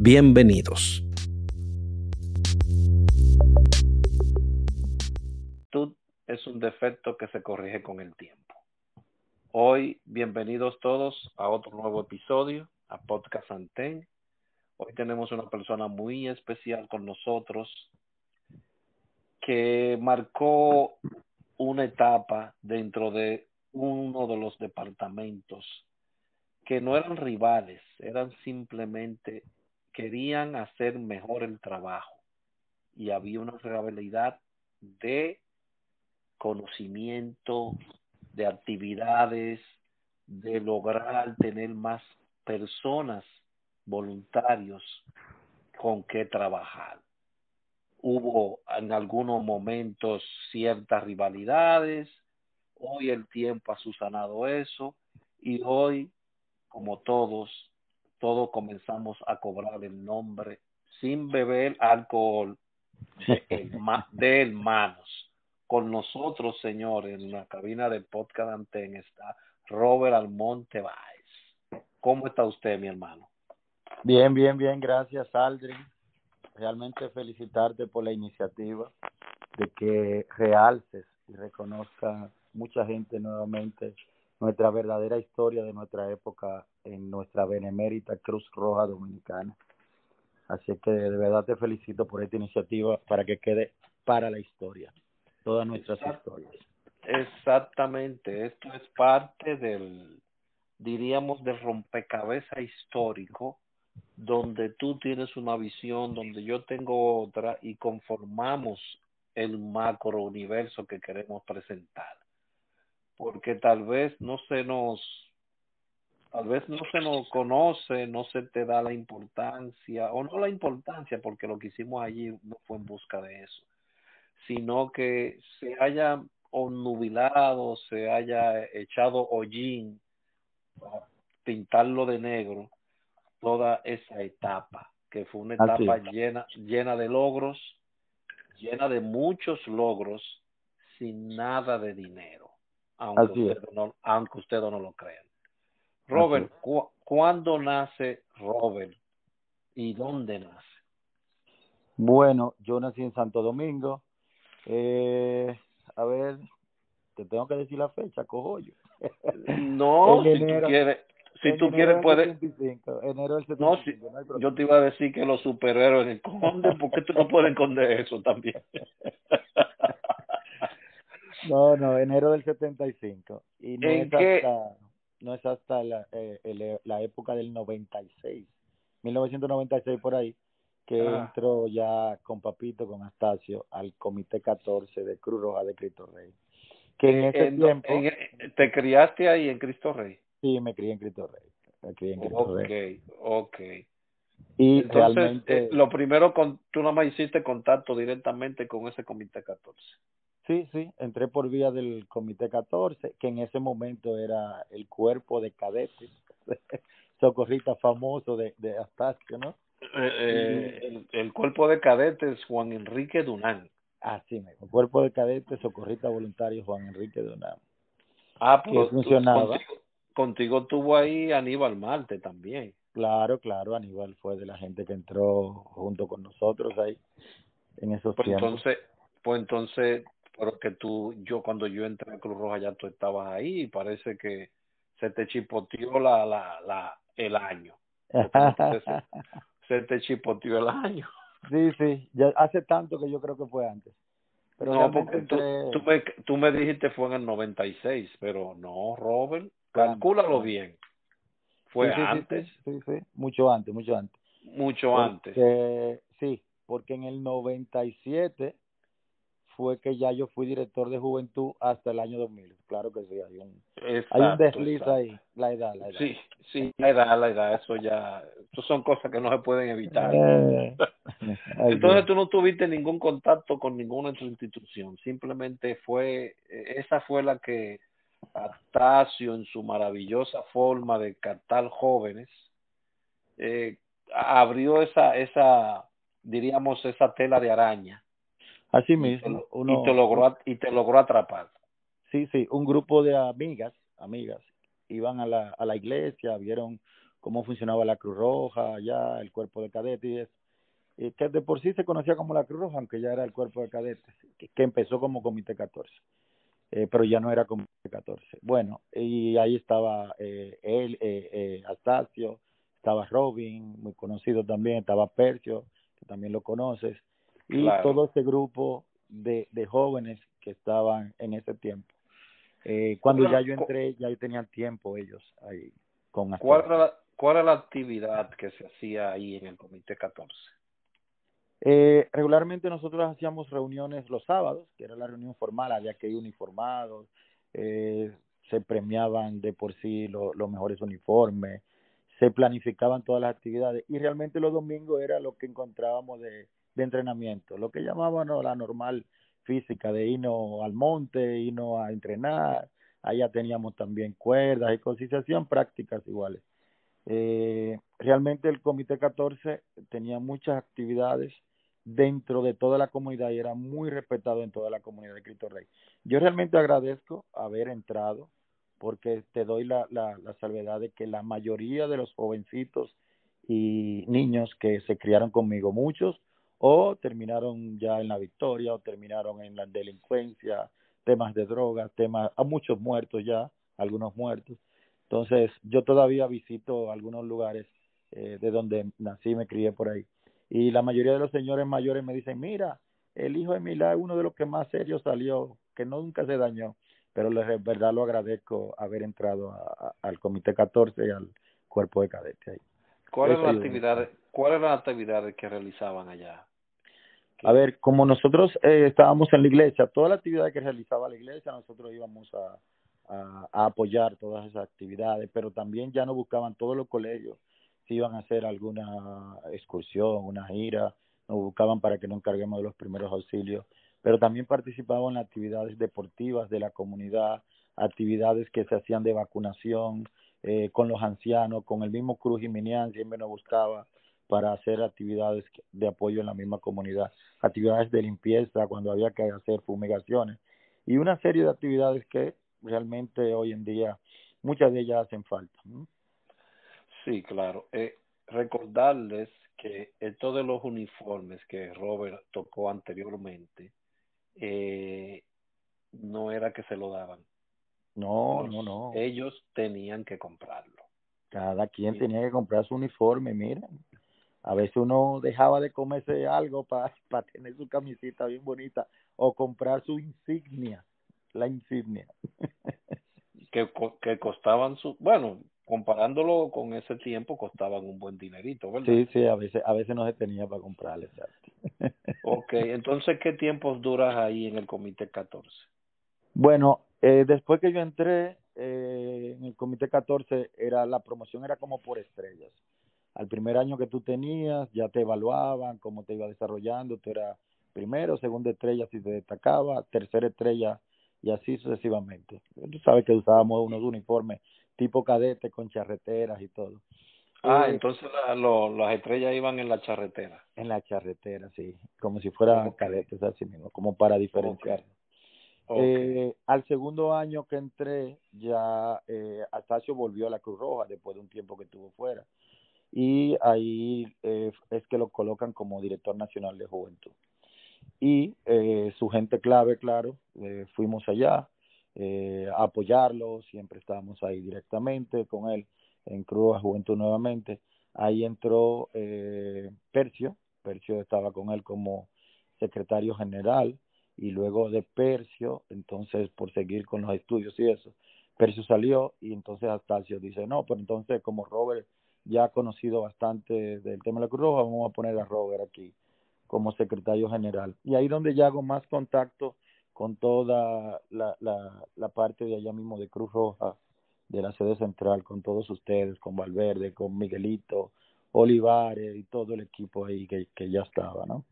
Bienvenidos. es un defecto que se corrige con el tiempo. Hoy, bienvenidos todos a otro nuevo episodio, a Podcast Anten. Hoy tenemos una persona muy especial con nosotros que marcó una etapa dentro de uno de los departamentos que no eran rivales, eran simplemente querían hacer mejor el trabajo y había una rivalidad de conocimiento, de actividades, de lograr tener más personas, voluntarios con que trabajar. Hubo en algunos momentos ciertas rivalidades, hoy el tiempo ha susanado eso y hoy, como todos, todos comenzamos a cobrar el nombre sin beber alcohol de, hermanos. Con nosotros, señor, en la cabina de podcast Anten está Robert Almonte Baez. ¿Cómo está usted, mi hermano? Bien, bien, bien, gracias, Aldrin. Realmente felicitarte por la iniciativa de que realces y reconozca mucha gente nuevamente nuestra verdadera historia de nuestra época en nuestra benemérita Cruz Roja Dominicana. Así que de verdad te felicito por esta iniciativa para que quede para la historia, todas nuestras historias. Exactamente, esto es parte del, diríamos, del rompecabezas histórico, donde tú tienes una visión, donde yo tengo otra y conformamos el macro universo que queremos presentar porque tal vez no se nos tal vez no se nos conoce, no se te da la importancia, o no la importancia, porque lo que hicimos allí no fue en busca de eso, sino que se haya onnubilado, se haya echado hollín pintarlo de negro toda esa etapa, que fue una etapa llena, llena de logros, llena de muchos logros, sin nada de dinero aunque, usted no, aunque ustedes no lo crean. Robert, ¿cuándo nace Robert y dónde nace? Bueno, yo nací en Santo Domingo. Eh, a ver, te tengo que decir la fecha, cojo yo. No, si tú quieres, si tú quieres puedes. enero del 75, no, si, yo te iba a decir que los superhéroes esconden, porque tú no puedes esconder eso también. No, no, enero del 75. Y no, es hasta, no es hasta la, eh, la época del 96, 1996 por ahí, que ah. entró ya con Papito, con Astacio, al Comité 14 de Cruz Roja de Cristo Rey. Que en ese tiempo... ¿Te criaste ahí en Cristo Rey? Sí, me crié en Cristo Rey. Me crié en Cristo Rey. Ok, Y realmente... Eh, lo primero, con, tú nada más hiciste contacto directamente con ese Comité 14. Sí, sí, entré por vía del Comité 14, que en ese momento era el cuerpo de cadetes, socorrista famoso de, de Astacio, ¿no? Eh, eh, el, cuerpo de cadetes Juan Enrique Dunán. Ah, sí, el cuerpo de cadetes socorrista voluntario Juan Enrique Dunán. Ah, pues funcionaba. Contigo, tuvo ahí Aníbal Marte también. Claro, claro, Aníbal fue de la gente que entró junto con nosotros ahí en esos pues tiempos. Entonces, pues entonces pero que tú, yo cuando yo entré a Cruz Roja ya tú estabas ahí y parece que se te chipoteó la, la, la, el año. se, te chipoteó el año. Sí, sí, ya hace tanto que yo creo que fue antes. Pero no, porque tú, tú, me, tú me dijiste fue en el 96, pero no, Robert, calcúlalo bien. Fue antes. Sí, sí, mucho antes, mucho antes. Mucho antes. Sí, porque en el 97 fue que ya yo fui director de juventud hasta el año 2000. Claro que sí, hay un, hay un desliz ahí, la edad, la edad. Sí, sí, la edad, la edad, eso ya, eso son cosas que no se pueden evitar. Eh, Entonces tú no tuviste ningún contacto con ninguna otra institución, simplemente fue, esa fue la que Atacio en su maravillosa forma de captar jóvenes, eh, abrió esa, esa, diríamos, esa tela de araña. Así mismo. Y te, y te logró, y te logró atrapar. Sí, sí, un grupo de amigas, amigas, iban a la, a la iglesia, vieron cómo funcionaba la Cruz Roja, allá, el cuerpo de cadetes, y que de por sí se conocía como la Cruz Roja, aunque ya era el cuerpo de cadetes, que, que empezó como Comité 14 eh, pero ya no era como 14. Bueno, y ahí estaba eh, él, eh, eh, Astacio, estaba Robin, muy conocido también, estaba Percio, que también lo conoces, y todo ese grupo de, de jóvenes que estaban en ese tiempo. Eh, cuando ya yo entré, ya tenían tiempo ellos ahí con ¿Cuál era, la, ¿Cuál era la actividad que se hacía ahí en el Comité 14? Eh, regularmente nosotros hacíamos reuniones los sábados, que era la reunión formal, había que ir uniformados, eh, se premiaban de por sí los mejores uniformes, se planificaban todas las actividades y realmente los domingos era lo que encontrábamos de, de entrenamiento, lo que llamábamos la normal física, de irnos al monte, irnos a entrenar, allá teníamos también cuerdas y cosas, y se hacían prácticas iguales. Eh, realmente el Comité 14 tenía muchas actividades dentro de toda la comunidad y era muy respetado en toda la comunidad de Cristo Rey. Yo realmente agradezco haber entrado porque te doy la, salvedad de que la mayoría de los jovencitos y niños que se criaron conmigo, muchos, o terminaron ya en la victoria, o terminaron en la delincuencia, temas de drogas, temas, a muchos muertos ya, algunos muertos. Entonces, yo todavía visito algunos lugares eh, de donde nací, me crié por ahí y la mayoría de los señores mayores me dicen, mira, el hijo de Milá es uno de los que más serio salió, que nunca se dañó, pero de verdad lo agradezco haber entrado al Comité 14 y al cuerpo de cadetes ahí. ¿Cuáles eran las actividades, ¿cuáles eran las actividades que realizaban allá? A ver, como nosotros eh, estábamos en la iglesia, toda la actividad que realizaba la iglesia, nosotros íbamos a, a, apoyar todas esas actividades, pero también ya nos buscaban todos los colegios si iban a hacer alguna excursión, una gira, nos buscaban para que nos encarguemos de los primeros auxilios, pero también participaban en actividades deportivas de la comunidad, actividades que se hacían de vacunación eh, con los ancianos, con el mismo Cruz Jiminián siempre nos buscaba para hacer actividades de apoyo en la misma comunidad, actividades de limpieza cuando había que hacer fumigaciones y una serie de actividades que realmente hoy en día muchas de ellas hacen falta. Sí, claro. Eh, recordarles que esto de los uniformes que Robert tocó anteriormente, eh, no era que se lo daban. No, no, no. Ellos tenían que comprarlo. Cada quien tenía que comprar su uniforme, miren. A veces uno dejaba de comerse algo para tener su camisita bien bonita o comprar su insignia, la insignia. que, que costaban su, bueno, comparándolo con ese tiempo costaban un buen dinerito, ¿verdad? Sí, sí, a veces, a veces no se tenía para comprarle, exacto. ok, entonces, ¿qué tiempos duras ahí en el Comité 14? Bueno, eh, después que yo entré eh, en el Comité 14, era, la promoción era como por estrellas. Al primer año que tú tenías, ya te evaluaban cómo te iba desarrollando, tú eras primero, segunda estrella si te destacaba, tercera estrella y así sucesivamente. Tú sabes que usábamos unos uniformes tipo cadete con charreteras y todo. Ah, eh, entonces la, lo, las estrellas iban en la charretera. En la charretera, sí, como si fueran cadetes así mismo, como para diferenciar. Eh, al segundo año que entré, ya eh, Astacio volvió a la Cruz Roja después de un tiempo que estuvo fuera. Y ahí eh, es que lo colocan como director nacional de juventud. Y eh, su gente clave, claro, eh, fuimos allá, eh, apoyarlo, siempre estábamos ahí directamente con él en Cruz Juventud nuevamente. Ahí entró eh, Percio, Percio estaba con él como secretario general y luego de Percio, entonces por seguir con los estudios y eso, Percio salió y entonces Astacio dice, no, pues entonces como Robert ya ha conocido bastante del tema de la Cruz Roja, vamos a poner a Robert aquí como secretario general. Y ahí donde ya hago más contacto con toda la, la, parte de allá mismo de Cruz Roja, de la sede central, con todos ustedes, con Valverde, con Miguelito, Olivares y todo el equipo ahí que, que ya estaba, ¿no?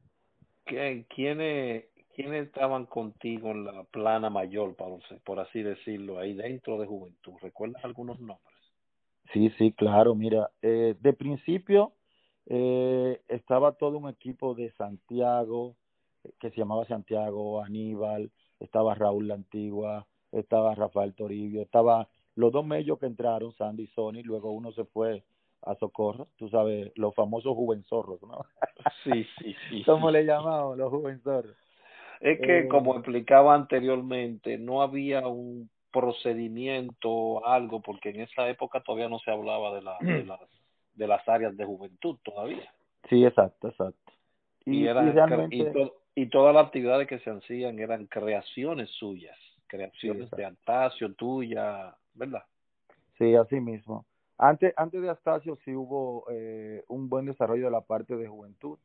¿Quiénes, ¿Quiénes estaban contigo en la plana mayor, por así decirlo, ahí dentro de Juventud? ¿Recuerdas algunos nombres? Sí, sí, claro. Mira, eh, de principio eh, estaba todo un equipo de Santiago, eh, que se llamaba Santiago, Aníbal, estaba Raúl La Antigua, estaba Rafael Toribio, estaba los dos medios que entraron, Sandy y Sony, luego uno se fue a Socorro, tú sabes, los famosos juvenzorros, ¿no? Sí, sí, sí. ¿Cómo le llamamos los juvenzorros? Es que, eh, como explicaba anteriormente, no había un procedimiento, algo, porque en esa época todavía no se hablaba de, la, de, las, de las áreas de juventud todavía. Sí, exacto, exacto. Y, y, eran, y, realmente... y, to, y, todas las actividades que se hacían eran creaciones suyas, creaciones sí, de Antasio, tuya, ¿verdad? Sí, así mismo. Antes, antes de Astacio sí hubo eh, un buen desarrollo de la parte de juventud,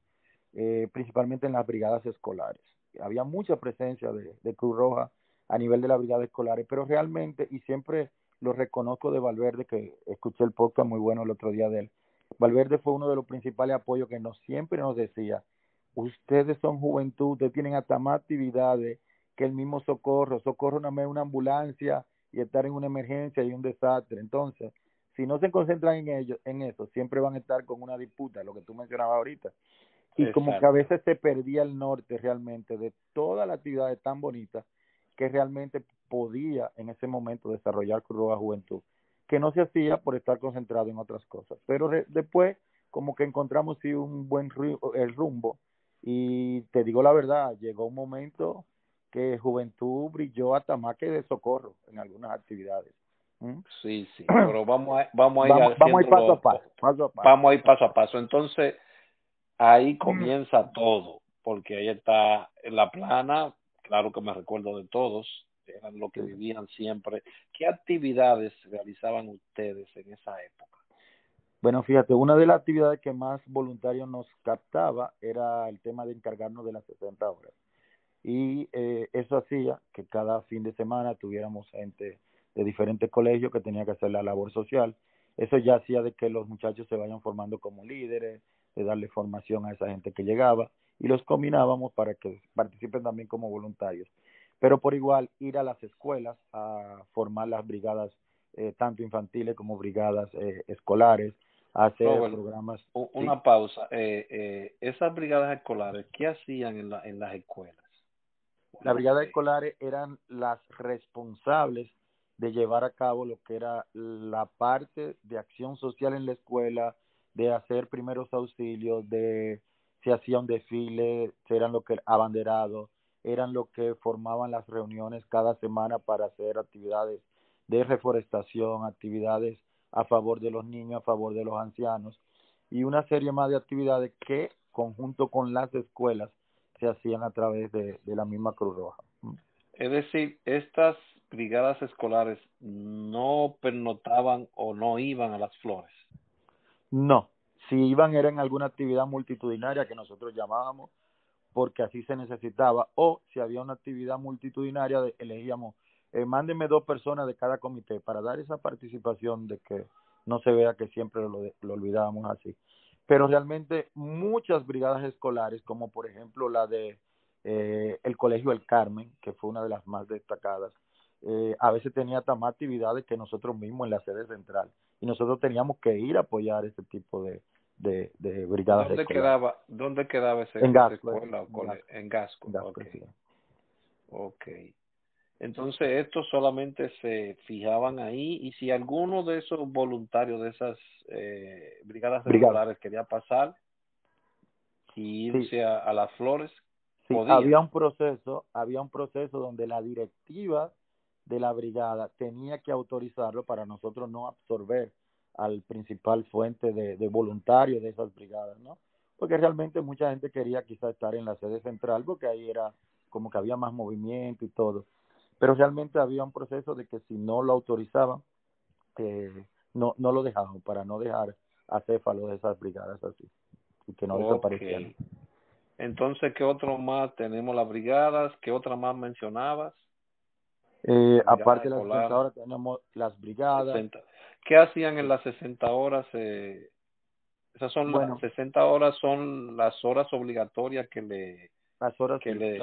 eh, principalmente en las brigadas escolares. Había mucha presencia de, de Cruz Roja a nivel de las brigadas escolares, pero realmente, y siempre lo reconozco de Valverde, que escuché el podcast muy bueno el otro día de él, Valverde fue uno de los principales apoyos que nos siempre nos decía, ustedes son juventud, ustedes tienen hasta más actividades que el mismo socorro, socorro me una ambulancia y estar en una emergencia y un desastre. Entonces, si no se concentran en ello, en eso, siempre van a estar con una disputa, lo que tú mencionabas ahorita. Y Exacto. como que a veces se perdía el norte realmente de todas las actividades tan bonitas que realmente podía en ese momento desarrollar Cruz Roja Juventud, que no se hacía por estar concentrado en otras cosas. Pero re, después como que encontramos sí un buen el rumbo y te digo la verdad, llegó un momento que Juventud brilló hasta más que de socorro en algunas actividades. ¿Mm? Sí, sí, pero vamos a, vamos a ir vamos, vamos a ir paso a paso, paso a paso. Vamos a ir paso a paso. Entonces, ahí comienza todo, porque ahí está la plana, claro que me recuerdo de todos, eran lo que vivían siempre. ¿Qué actividades realizaban ustedes en esa época? Bueno, fíjate, una de las actividades que más voluntarios nos captaba era el tema de encargarnos de las 60 horas. Y eh, eso hacía que cada fin de semana tuviéramos gente de diferentes colegios que tenía que hacer la labor social. Eso ya hacía de que los muchachos se vayan formando como líderes, de darle formación a esa gente que llegaba y los combinábamos para que participen también como voluntarios. Pero por igual ir a las escuelas a formar las brigadas eh, tanto infantiles como brigadas eh, escolares, a hacer no, bueno, programas. Una sí. pausa. Eh, eh, esas brigadas escolares, ¿qué hacían en, la, en las escuelas? Las brigadas escolares eran las responsables de llevar a cabo lo que era la parte de acción social en la escuela, de hacer primeros auxilios, de se hacía un desfile, eran lo que abanderados, eran lo que formaban las reuniones cada semana para hacer actividades de reforestación, actividades a favor de los niños, a favor de los ancianos y una serie más de actividades que conjunto con las escuelas se hacían a través de, de la misma Cruz Roja. Es decir, estas brigadas escolares no pernotaban o no iban a las flores. No, si iban era en alguna actividad multitudinaria que nosotros llamábamos porque así se necesitaba o si había una actividad multitudinaria elegíamos eh, mándenme dos personas de cada comité para dar esa participación de que no se vea que siempre lo, lo olvidábamos así. Pero realmente muchas brigadas escolares como por ejemplo la de eh, el colegio El Carmen que fue una de las más destacadas eh, a veces tenía hasta más actividades que nosotros mismos en la sede central y nosotros teníamos que ir a apoyar ese tipo de, de, de brigadas ¿Dónde escolares. quedaba, ¿Dónde quedaba ese, en Gasco, escuela o cole, en Gasco? En Gasco okay. sí. ok. Entonces, estos solamente se fijaban ahí y si alguno de esos voluntarios de esas eh, brigadas Brigada. escolares quería pasar y irse Sí. a, a las flores, Sí, podía. había un proceso, había un proceso donde la directiva de la brigada tenía que autorizarlo para nosotros no absorber al principal fuente de, de voluntarios de esas brigadas, ¿no? Porque realmente mucha gente quería quizá estar en la sede central porque ahí era como que había más movimiento y todo. Pero realmente había un proceso de que si no lo autorizaban, eh, no, no lo dejaban para no dejar acéfalo de esas brigadas así y que no Ok. desaparecieran. Entonces, ¿qué otro más tenemos? Las brigadas, ¿qué otra más mencionabas? Eh, aparte de las 60 horas tenemos las brigadas. ¿Qué hacían en las 60 horas? Eh, esas son las 60 horas son las horas obligatorias que le las horas que le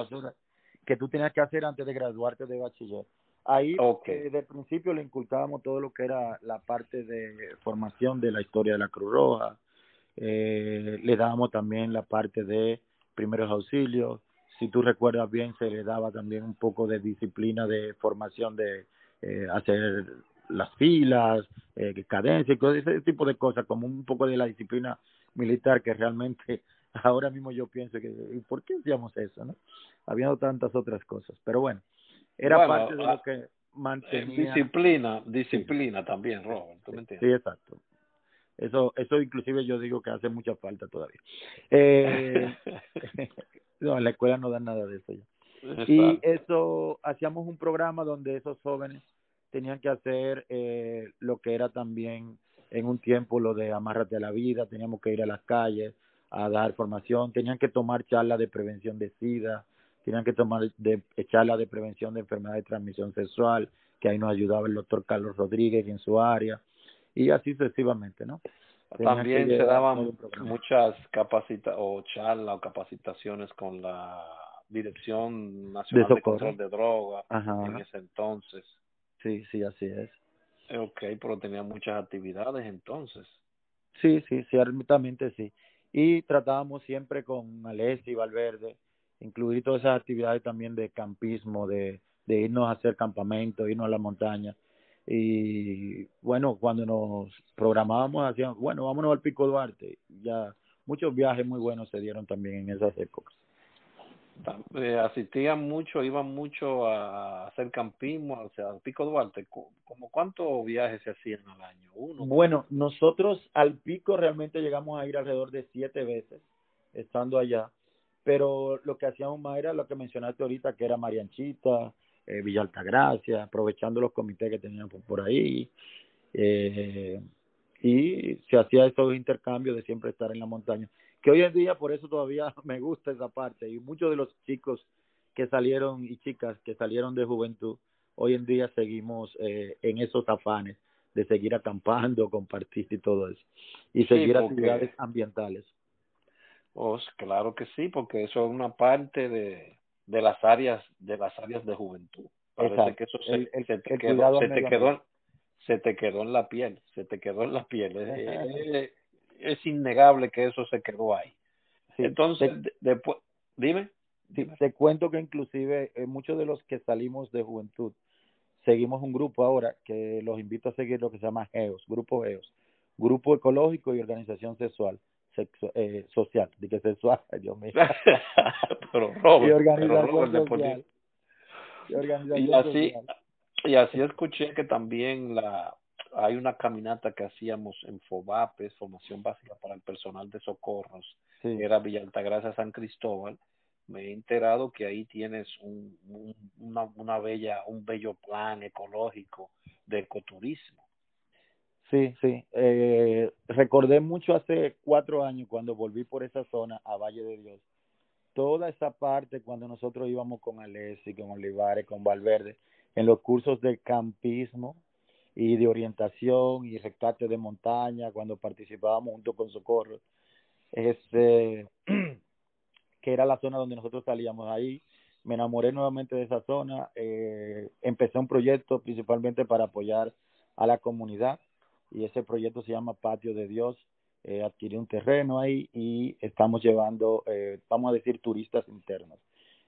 que tú tenías que hacer antes de graduarte de bachiller. Ahí eh, de principio le inculcábamos todo lo que era la parte de formación de la historia de la Cruz Roja. Eh, le dábamos también la parte de primeros auxilios. Si tú recuerdas bien, se le daba también un poco de disciplina de formación de eh, hacer las filas, eh, cadencia y todo ese tipo de cosas, como un poco de la disciplina militar que realmente ahora mismo yo pienso que, ¿por qué hacíamos eso? no Habiendo tantas otras cosas, pero bueno, era parte de lo ah, que mantenía. Disciplina, disciplina también, Robert, ¿tú me entiendes? Sí, exacto. Eso, eso inclusive yo digo que hace mucha falta todavía. Eh, no, en la escuela no dan nada de eso ya. Y eso, hacíamos un programa donde esos jóvenes tenían que hacer eh, lo que era también en un tiempo lo de amárrate a la vida, teníamos que ir a las calles a dar formación, tenían que tomar charlas de prevención de SIDA, tenían que tomar de, charlas de prevención de enfermedad de transmisión sexual, que ahí nos ayudaba el doctor Carlos Rodríguez en su área, y así sucesivamente, ¿no? También se daban muchas capacita o charlas o capacitaciones con la Dirección Nacional de, Control de Drogas en ese entonces. Sí, sí, así es. Ok, pero tenía muchas actividades entonces. Sí, sí, ciertamente sí. Y tratábamos siempre con Alessi y Valverde, incluir todas esas actividades también de campismo, de, de irnos a hacer campamento, irnos a la montaña. Y bueno, cuando nos programábamos, hacíamos, bueno, vámonos al Pico Duarte. Ya muchos viajes muy buenos se dieron también en esas épocas. Eh, asistían mucho, iban mucho a hacer campismo, o sea, al Pico Duarte. ¿Como cuántos viajes se hacían al año? Uno. Bueno, nosotros al Pico realmente llegamos a ir alrededor de siete veces estando allá, pero lo que hacíamos más era lo que mencionaste ahorita, que era Marianchita, eh, Villa Altagracia, aprovechando los comités que teníamos por ahí. Eh, y se hacía esos intercambios de siempre estar en la montaña que hoy en día por eso todavía me gusta esa parte y muchos de los chicos que salieron y chicas que salieron de juventud hoy en día seguimos eh, en esos afanes de seguir acampando, compartir y todo eso y seguir actividades ambientales. Oh, claro que sí, porque eso es una parte de, de las áreas de las áreas de juventud. Parece que eso se, se te quedó, se te quedó, se te quedó en la piel, se te quedó en la piel. es innegable que eso se quedó ahí. Entonces, después, dime. Te cuento que inclusive eh, muchos de los que salimos de juventud, seguimos un grupo ahora que los invito a seguir lo que se llama GEOS, Grupo GEOS, Grupo Ecológico y Organización Sexual, sexo, eh, Social, de que sexual, Dios mío. pero Robert, y organización social. Y, organización y así, y así escuché que también la hay una caminata que hacíamos en FOBAPES, Formación Básica para el Personal de Socorros, que era Villa Altagracia San Cristóbal. Me he enterado que ahí tienes un, una, una bella, un bello plan ecológico de ecoturismo. Sí, sí. Eh, recordé mucho hace cuatro años cuando volví por esa zona a Valle de Dios. Toda esa parte cuando nosotros íbamos con Alessi, con Olivares, con Valverde, en los cursos de campismo, y de orientación y rescate de montaña cuando participábamos junto con Socorro, este, que era la zona donde nosotros salíamos ahí. Me enamoré nuevamente de esa zona, eh, empecé un proyecto principalmente para apoyar a la comunidad y ese proyecto se llama Patio de Dios. Eh, adquirí un terreno ahí y estamos llevando, eh, vamos a decir, turistas internos.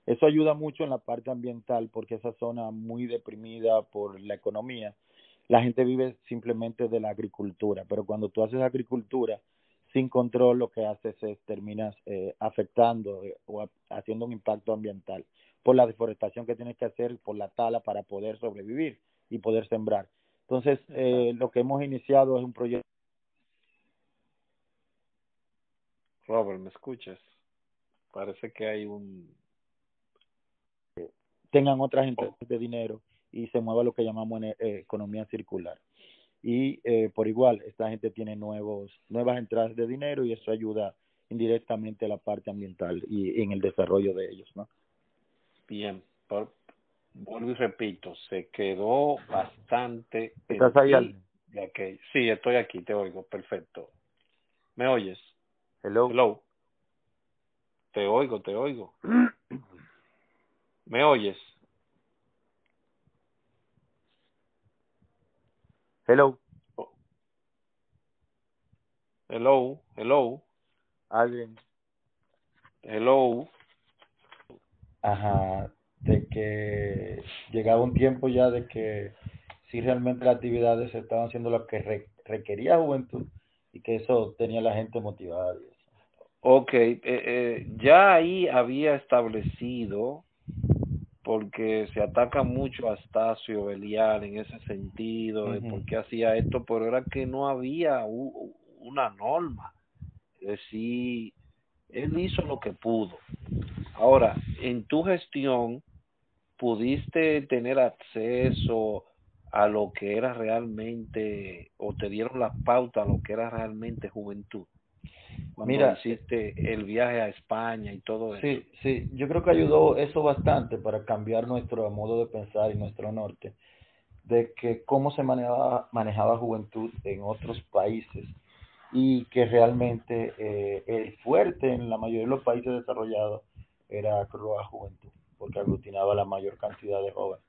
Eso ayuda mucho en la parte ambiental porque esa zona muy deprimida por la economía, la gente vive simplemente de la agricultura, pero cuando tú haces agricultura sin control, lo que haces es terminas eh, afectando eh, o haciendo un impacto ambiental por la deforestación que tienes que hacer, por la tala para poder sobrevivir y poder sembrar. Entonces, eh, lo que hemos iniciado es un proyecto. Robert, ¿me escuchas? Parece que hay un... Tengan otras entradas de dinero y se mueva lo que llamamos en, eh, economía circular. Y eh, por igual, esta gente tiene nuevos, nuevas entradas de dinero y eso ayuda indirectamente la parte ambiental y, en el desarrollo de ellos, ¿no? Bien, por, vuelvo y repito, se quedó bastante. ¿Estás ahí, Sí, estoy aquí, te oigo, perfecto. ¿Me oyes? Hello. Hello. Te oigo, te oigo. ¿Me oyes? Hello. Hello, hello. Alguien. Hello. Ajá, de que llegaba un tiempo ya de que si realmente las actividades estaban haciendo lo que requería juventud y que eso tenía la gente motivada. Ok, eh, eh, ya ahí había establecido, porque se ataca mucho a Astacio Belial en ese sentido, de por qué hacía esto, pero era que no había una norma. Es decir, él hizo lo que pudo. Ahora, en tu gestión, pudiste tener acceso a lo que era realmente, o te dieron la pauta a lo que era realmente juventud. Cuando Mira, hiciste el viaje a España y todo eso. Sí, sí, yo creo que ayudó eso bastante para cambiar nuestro modo de pensar y nuestro norte, de que cómo se manejaba, manejaba juventud en otros países y que realmente eh, el fuerte en la mayoría de los países desarrollados era Cruz Juventud, porque aglutinaba la mayor cantidad de jóvenes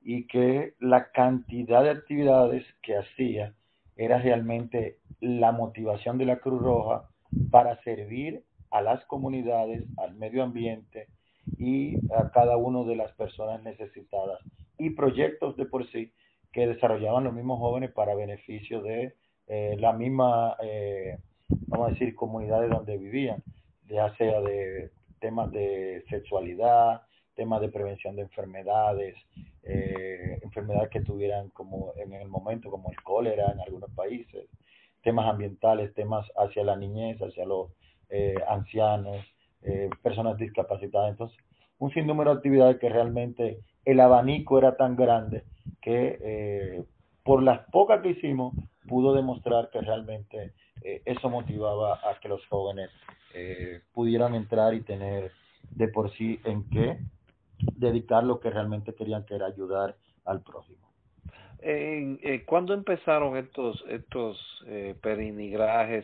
y que la cantidad de actividades que hacía era realmente la motivación de la Cruz Roja para servir a las comunidades, al medio ambiente y a cada una de las personas necesitadas. Y proyectos de por sí que desarrollaban los mismos jóvenes para beneficio de eh, la misma, eh, vamos a decir, comunidades donde vivían, ya sea de temas de sexualidad, temas de prevención de enfermedades, eh, enfermedades que tuvieran como en el momento, como el cólera en algunos países, temas ambientales, temas hacia la niñez, hacia los eh, ancianos, eh, personas discapacitadas. Entonces, un sinnúmero de actividades que realmente el abanico era tan grande que eh, por las pocas que hicimos pudo demostrar que realmente eso motivaba a que los jóvenes pudieran entrar y tener de por sí en qué dedicar lo que realmente querían, que era ayudar al prójimo. Eh, ¿Cuándo empezaron estos estos eh,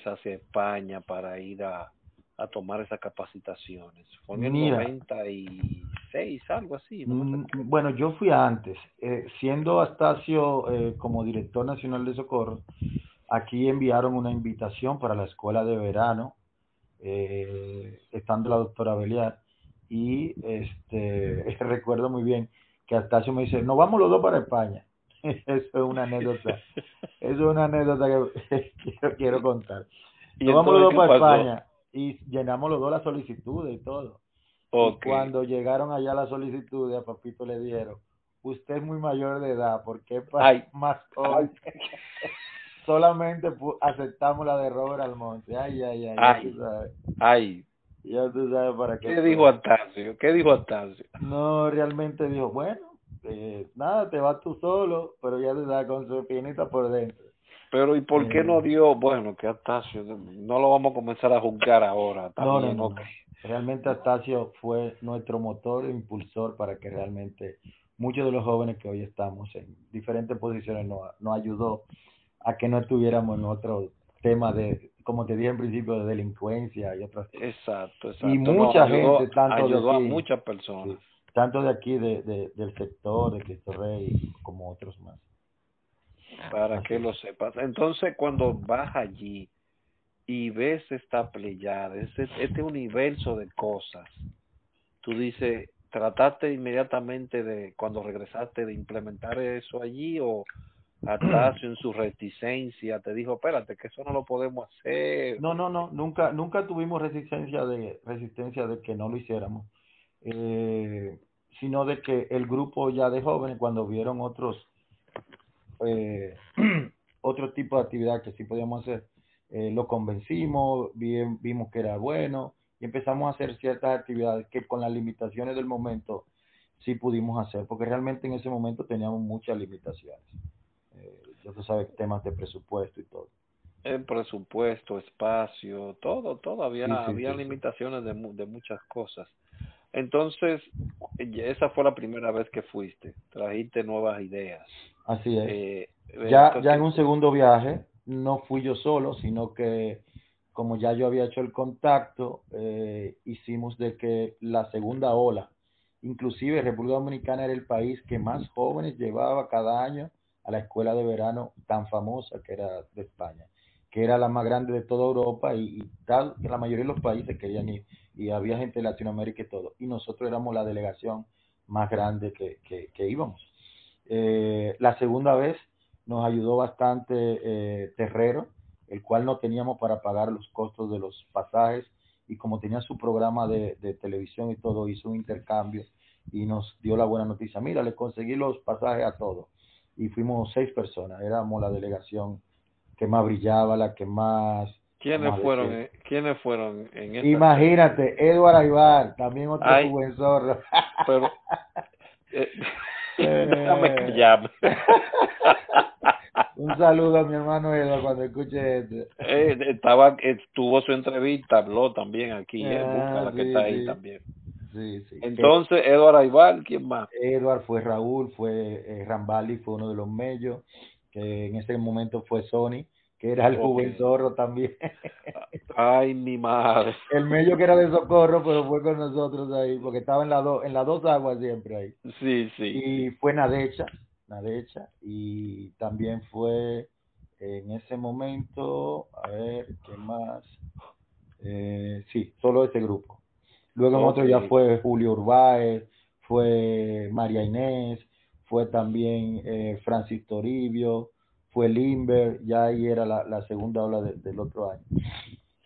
hacia España para ir a, a tomar esas capacitaciones? ¿Fue en el 96, algo así? Mm, bueno, yo fui antes. Eh, siendo Astacio eh, como director nacional de socorro, aquí enviaron una invitación para la escuela de verano, eh, estando la doctora Beliar, y este recuerdo muy bien que Astacio me dice, no vamos los dos para España. Eso es una anécdota. Eso es una anécdota que, quiero, contar. Nos vamos los dos para España y llenamos los dos la solicitud y todo. Y cuando llegaron allá las solicitudes, a Papito le dijeron, usted es muy mayor de edad, porque es más joven. Solamente aceptamos la de Robert Almonte. Ay, ay, ay. Ay, ay ya tú sabes para qué. ¿Qué dijo Atasio? ¿Qué dijo Atasio? No, realmente dijo, bueno, eh, nada, te vas tú solo, pero ya te da con su pinita por dentro. Pero ¿y por qué no eh. dio, bueno, que Atasio, no lo vamos a comenzar a juzgar ahora? También, no, no, no. Realmente Atasio fue nuestro motor e impulsor para que realmente muchos de los jóvenes que hoy estamos en diferentes posiciones nos, nos ayudó a que no estuviéramos en otro tema de como te dije en principio, de delincuencia y otras cosas. Exacto, exacto. Y mucha gente, tanto ayudó de a muchas personas. Tanto de aquí, de, de, del sector, de Cristo Rey, como otros más. Para que lo sepas. Entonces, cuando vas allí y ves esta pleyada, este, este universo de cosas, tú dices, ¿trataste inmediatamente de, cuando regresaste, de implementar eso allí o Atasio en su reticencia te dijo, espérate, que eso no lo podemos hacer. No, no, no, nunca, nunca tuvimos resistencia de, resistencia de que no lo hiciéramos, eh, sino de que el grupo ya de jóvenes, cuando vieron otros, eh, otro tipo de actividad que sí podíamos hacer, eh, lo convencimos, bien, vimos que era bueno y empezamos a hacer ciertas actividades que con las limitaciones del momento sí pudimos hacer, porque realmente en ese momento teníamos muchas limitaciones. Eh, ya tú sabes, temas de presupuesto y todo. El presupuesto, espacio, todo, todo, había, había limitaciones de, de muchas cosas. Entonces, esa fue la primera vez que fuiste, trajiste nuevas ideas. Así es. Eh, ya, ya en un segundo viaje, no fui yo solo, sino que como ya yo había hecho el contacto, eh, hicimos de que la segunda ola, inclusive República Dominicana era el país que más jóvenes llevaba cada año a la escuela de verano tan famosa que era de España, que era la más grande de toda Europa y, tal, que la mayoría de los países querían ir y había gente de Latinoamérica y todo, y nosotros éramos la delegación más grande que, que, íbamos. Eh, la segunda vez nos ayudó bastante eh, Terrero, el cual no teníamos para pagar los costos de los pasajes y como tenía su programa de, televisión y todo, hizo un intercambio y nos dio la buena noticia. Mira, le conseguí los pasajes a todos y fuimos seis personas, éramos la delegación que más brillaba, la que más... ¿Quiénes fueron, eh, ¿quiénes fueron en esta Imagínate, Eduard Aybar, también otro buen zorro. Pero... Eh, callar. Un saludo a mi hermano Eduardo cuando escuche esto. Eh, estaba, estuvo su entrevista, habló también aquí, eh, ah, la que está ahí también. Sí, sí. Entonces, Eduardo Aibal, ¿quién más? Eduard fue Raúl, fue eh, Rambali, fue uno de los medios, que en ese momento fue Sony, que era el okay. zorro también. Ay, mi madre. El medio que era de socorro, pero fue con nosotros ahí, porque estaba en, la en las dos aguas siempre ahí. Sí, sí. Y fue Nadecha, derecha y también fue en ese momento, a ver, ¿qué más? Eh, sí, solo ese grupo. Luego en otro ya fue Julio Urbáez, fue María Inés, fue también eh, Francis Toribio, fue Limber, ya ahí era la, segunda ola del otro año.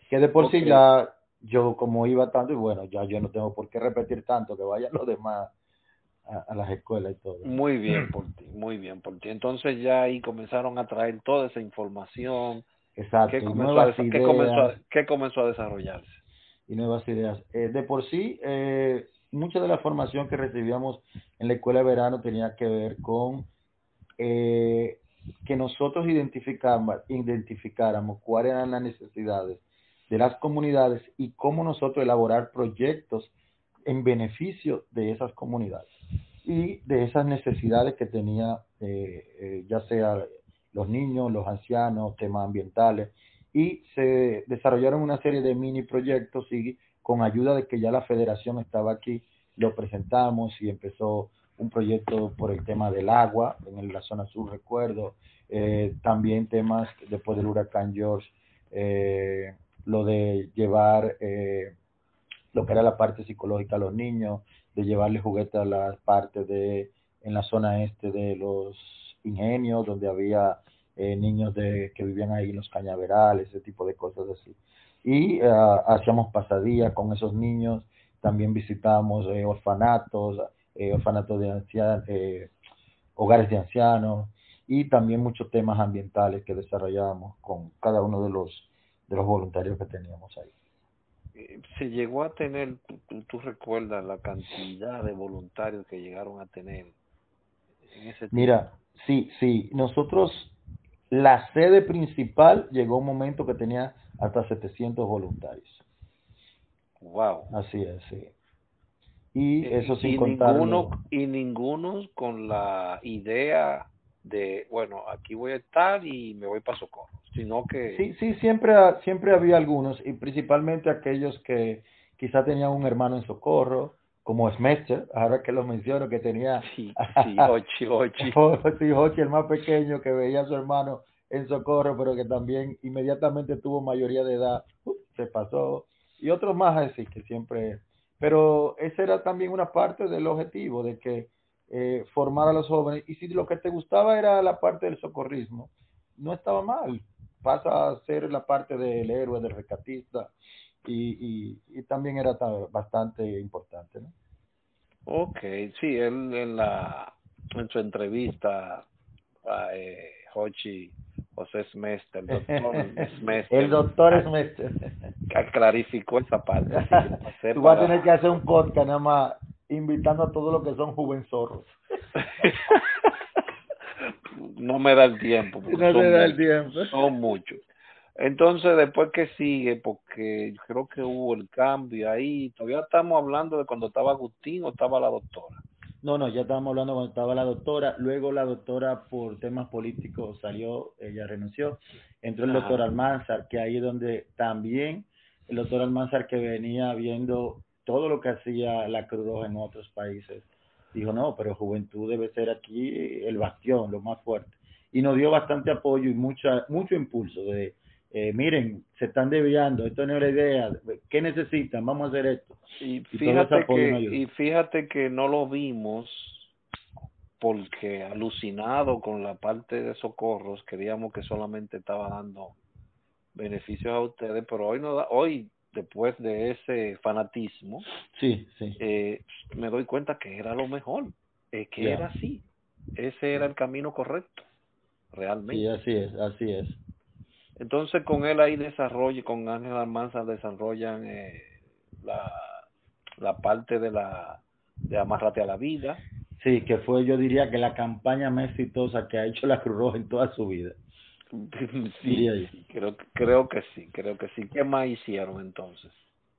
Que de por sí ya yo como iba tanto, y bueno, ya yo no tengo por qué repetir tanto, que vayan los demás a, las escuelas y todo. Muy bien por ti, muy bien por ti. Entonces ya ahí comenzaron a traer toda esa información. Exacto. ¿Qué comenzó, a, ¿qué comenzó, a, desarrollarse? Y nuevas ideas. Eh, de por sí, eh, mucha de la formación que recibíamos en la escuela de verano tenía que ver con eh, que nosotros identificáramos, cuáles eran las necesidades de las comunidades y cómo nosotros elaborar proyectos en beneficio de esas comunidades y de esas necesidades que tenía eh, eh, ya sea los niños, los ancianos, temas ambientales. Y se desarrollaron una serie de mini proyectos y con ayuda de que ya la federación estaba aquí lo presentamos y empezó un proyecto por el tema del agua en la zona sur recuerdo eh, también temas después del huracán George lo de llevar lo que era la parte psicológica a los niños de llevarle juguetes a las partes de, en la zona este de los ingenios, donde había eh, niños de, que vivían ahí en los cañaverales, ese tipo de cosas así. Y eh, hacíamos pasadías con esos niños, también visitábamos eh, orfanatos, de ancianos, hogares de ancianos, y también muchos temas ambientales que desarrollábamos con cada uno de los, de los voluntarios que teníamos ahí se llegó a tener, tú, recuerdas la cantidad de voluntarios que llegaron a tener en ese Mira, sí, sí, nosotros, la sede principal llegó un momento que tenía hasta 700 voluntarios. Wow. Así es, sí. Y eh, eso sin y contar. Ninguno, y ninguno con la idea de, bueno, aquí voy a estar y me voy para Socorro, sino que... Sí, sí, siempre, siempre había algunos, y principalmente aquellos que quizá tenían un hermano en Socorro, como Smester, ahora que lo menciono, que tenía... Sí, sí, Hochi, Hochi. sí, Hochi, el más pequeño, que veía a su hermano en Socorro, pero que también inmediatamente tuvo mayoría de edad, se pasó, y otros más así, que siempre... Pero esa era también una parte del objetivo, de que eh, formar a los jóvenes. Y si lo que te gustaba era la parte del socorrismo, no estaba mal. Pasa a ser la parte del héroe, del rescatista, y, y, también era bastante importante. ¿no? Ok, sí, él en, la, en su entrevista a eh, Hochi José Smester, el doctor Smester. el doctor Smester. clarificó esa parte. Tú vas a tener que hacer un podcast nada más invitando a todos los que son juvenzorros. no me da el tiempo. No me da el tiempo. Son muchos. Entonces, después que sigue, porque creo que hubo el cambio ahí, todavía estamos hablando de cuando estaba Agustín o estaba la doctora. No, no, ya estábamos hablando cuando estaba la doctora. Luego la doctora, por temas políticos, salió, ella renunció. Entró el doctor Almanzar, que ahí es donde también el doctor Almanzar, que venía viendo todo lo que hacía la Cruz Roja en otros países, dijo, no, pero Juventud debe ser aquí el bastión, lo más fuerte. Y nos dio bastante apoyo y mucha, mucho impulso de eh, miren, se están desviando, esto no es la idea, ¿qué necesitan? Vamos a hacer esto. Y, fíjate, que, y fíjate que no lo vimos porque alucinado con la parte de socorros, queríamos que solamente estaba dando beneficios a ustedes, pero hoy no da, hoy después de ese fanatismo, sí, sí. Eh, me doy cuenta que era lo mejor, eh, que era así, ese era el camino correcto, realmente. Sí, así es, así es. Entonces con él ahí desarrolla, con Ángel Almanza desarrollan eh, la, la parte de la de Amarrate a la Vida. Sí, que fue yo diría que la campaña más exitosa que ha hecho la Cruz Roja en toda su vida. sí, creo, creo que sí, creo que sí. ¿Qué más hicieron entonces?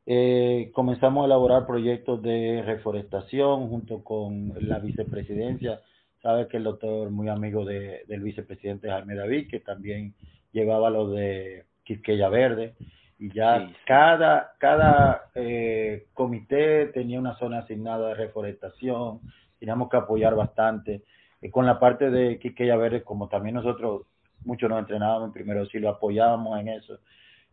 Eh, comenzamos a elaborar proyectos de reforestación junto con la vicepresidencia. Sabe que el doctor muy amigo de, del vicepresidente Jaime David, que también llevaba lo de Quisqueya Verde y ya cada cada eh, comité tenía una zona asignada de reforestación, teníamos que apoyar bastante. y con la parte de Quisqueya Verde, como también nosotros muchos nos entrenábamos en primeros auxilio, apoyábamos en eso,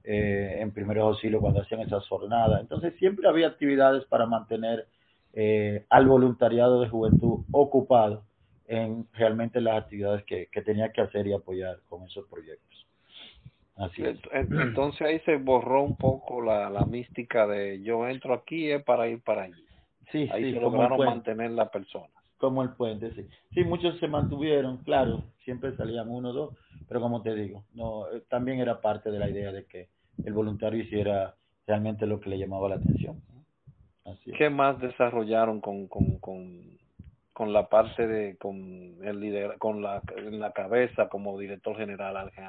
eh, en primeros auxilios cuando hacían esas jornadas. Entonces siempre había actividades para mantener eh, al voluntariado de juventud ocupado en realmente las actividades que tenía que hacer y apoyar con esos proyectos. Así Entonces ahí se borró un poco la, la mística de yo entro aquí es para ir para allí. Sí, ahí sí, se lograron mantener la persona. Como el puente, sí. Sí, muchos se mantuvieron, claro, siempre salían uno o dos, pero como te digo, no eh, también era parte de la idea de que el voluntario hiciera realmente lo que le llamaba la atención. Así ¿Qué más desarrollaron con, con, con, con la parte de, con el lider, con la, en la cabeza como director general Ángel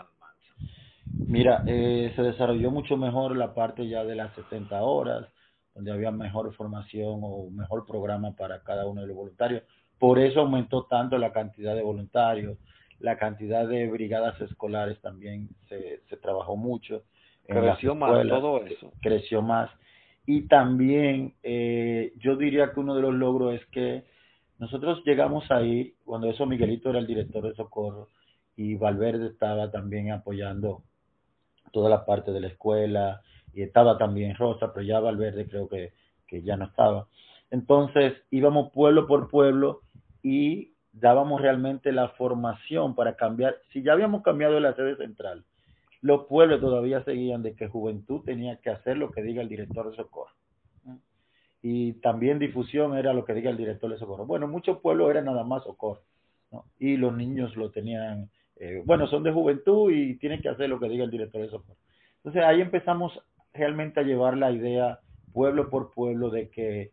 Mira, eh, se desarrolló mucho mejor la parte ya de las 70 horas, donde había mejor formación o mejor programa para cada uno de los voluntarios. Por eso aumentó tanto la cantidad de voluntarios, la cantidad de brigadas escolares también se, se trabajó mucho. creció más todo eso. Creció más. Y también eh, yo diría que uno de los logros es que nosotros llegamos ahí, cuando eso Miguelito era el director de socorro y Valverde estaba también apoyando toda la parte de la escuela y estaba también Rosa, pero ya Valverde creo que, que ya no estaba. Entonces íbamos pueblo por pueblo y dábamos realmente la formación para cambiar. Si ya habíamos cambiado la sede central, los pueblos todavía seguían de que juventud tenía que hacer lo que diga el director de socorro. Y también difusión era lo que diga el director de socorro. Bueno, muchos pueblos eran nada más socorro. Y los niños lo tenían eh, bueno, son de juventud y tienen que hacer lo que diga el director de socorro. Entonces ahí empezamos realmente a llevar la idea pueblo por pueblo de que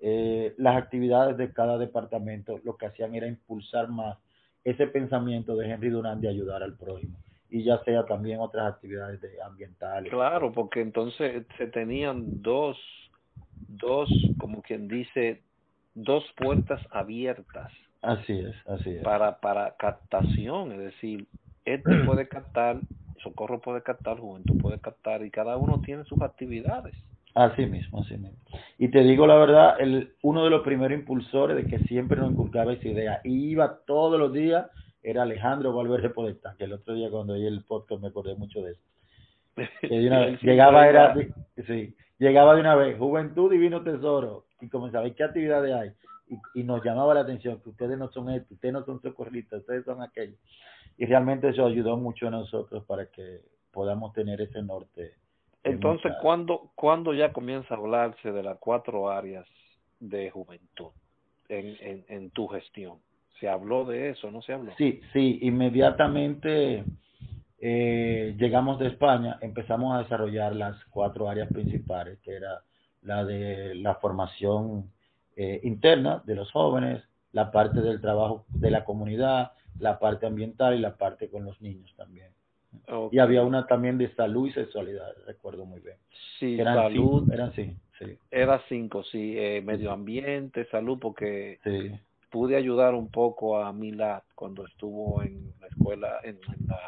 eh, las actividades de cada departamento lo que hacían era impulsar más ese pensamiento de Henry Durán de ayudar al prójimo y ya sea también otras actividades de ambientales. Claro, porque entonces se tenían dos, dos, como quien dice, dos puertas abiertas Así es, así es. Para, para captación, es decir, este puede captar, Socorro puede captar, Juventud puede captar, y cada uno tiene sus actividades. Así mismo, así mismo. Y te digo la verdad, el, uno de los primeros impulsores de que siempre nos inculcaba esa idea, y iba todos los días, era Alejandro Valverde Podestá, que el otro día cuando oí el podcast me acordé mucho de eso. llegaba, era, sí, llegaba de una vez, Juventud Divino Tesoro, y comenzaba, ¿y qué actividades hay? Y, nos llamaba la atención que ustedes no son estos, ustedes no son socorristas, ustedes son aquellos. Y realmente eso ayudó mucho a nosotros para que podamos tener ese norte. Entonces, ¿cuándo, ¿cuándo ya comienza a hablarse de las cuatro áreas de juventud en, en, en tu gestión? ¿Se habló de eso? ¿No se habló? Sí, sí, inmediatamente eh, llegamos de España, empezamos a desarrollar las cuatro áreas principales, que era la de la formación eh, interna de los jóvenes, la parte del trabajo de la comunidad, la parte ambiental y la parte con los niños también. Y había una también de salud y sexualidad, recuerdo muy bien. Sí, eran salud. Cinco, eran sí, sí. Era cinco, sí. Eh, medio ambiente, salud, porque sí. pude ayudar un poco a Milad cuando estuvo en la escuela, en, la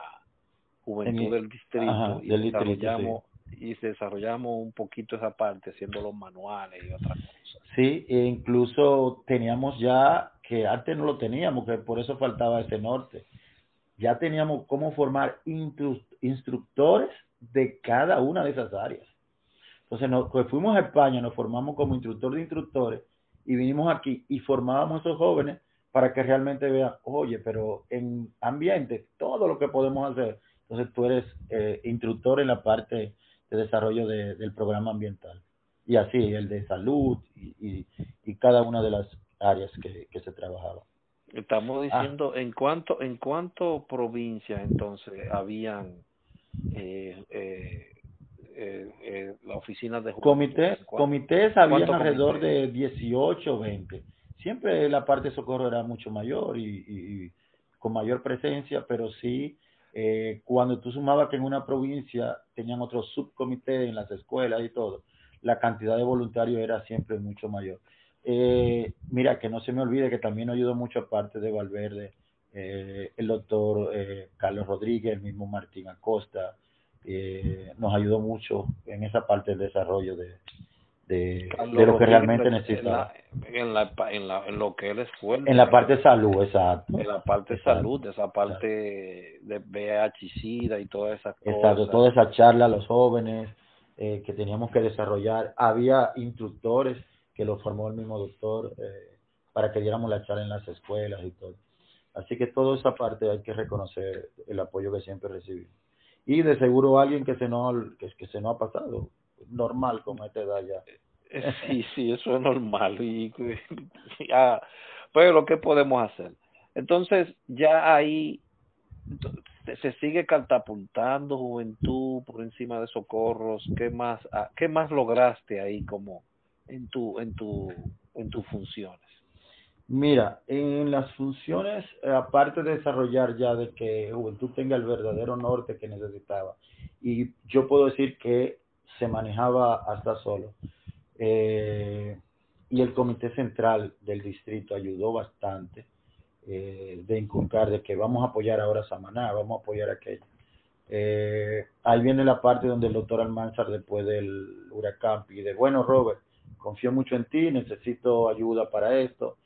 juventud En- del distrito. ajá, y del distrito, y desarrollamos un poquito esa parte haciendo los manuales y otras cosas. Sí, e incluso teníamos ya, que antes no lo teníamos, que por eso faltaba ese norte, ya teníamos cómo formar instru- instructores de cada una de esas áreas. Entonces, nos, pues fuimos a España, nos formamos como instructor de instructores y vinimos aquí y formábamos a esos jóvenes para que realmente vean, oye, pero en ambiente, todo lo que podemos hacer. Entonces, tú eres eh, instructor en la parte de desarrollo de- del programa ambiental y así el de salud y, y, y cada una de las áreas que, que se trabajaba. Estamos Ah. diciendo, ¿en cuánto en cuánto provincias entonces habían eh, eh, eh, eh, la oficina de juventud? Comités, habían ¿Cuántos alrededor de 18 o 20. Siempre la parte de socorro era mucho mayor y, y- y con mayor presencia, pero sí, eh, cuando tú sumabas que en una provincia tenían otros subcomités en las escuelas y todo, la cantidad de voluntarios era siempre mucho mayor. Eh, mira, que no se me olvide que también ayudó mucho aparte de Valverde, eh, el doctor eh, Carlos Rodríguez, el mismo Martín Acosta, eh, nos ayudó mucho en esa parte del desarrollo de, de, Carlos de lo que realmente necesitaba. En la, en la en lo que él fue En la parte de salud, exacto. en la parte de Exacto. salud, esa parte de VIH, SIDA y todas esas Exacto, cosas. toda esa charla a los jóvenes eh, que teníamos que desarrollar. Había instructores que lo formó el mismo doctor eh, para que diéramos la charla en las escuelas y todo. Así que toda esa parte hay que reconocer el apoyo que siempre recibimos. Y de seguro alguien que se nos, que, que se nos ha pasado, normal con esta edad ya. Eh, Sí, sí, eso es normal. Y, ya, pero, ¿qué podemos hacer? Entonces, ya ahí se sigue catapultando juventud por encima de socorros. ¿Qué más, ah, qué más lograste ahí como en tu, en tu, en tus funciones? Mira, en las funciones, eh, aparte de desarrollar ya de que Juventud tenga el verdadero norte que necesitaba, y yo puedo decir que se manejaba hasta solo, eh, y el comité central del distrito ayudó bastante eh, de inculcar de que vamos a apoyar ahora a Samaná, vamos a apoyar a aquello. Eh, ahí viene la parte donde el doctor Almanzar, después del huracán, pide, bueno, Robert, confío mucho en ti, necesito ayuda para esto.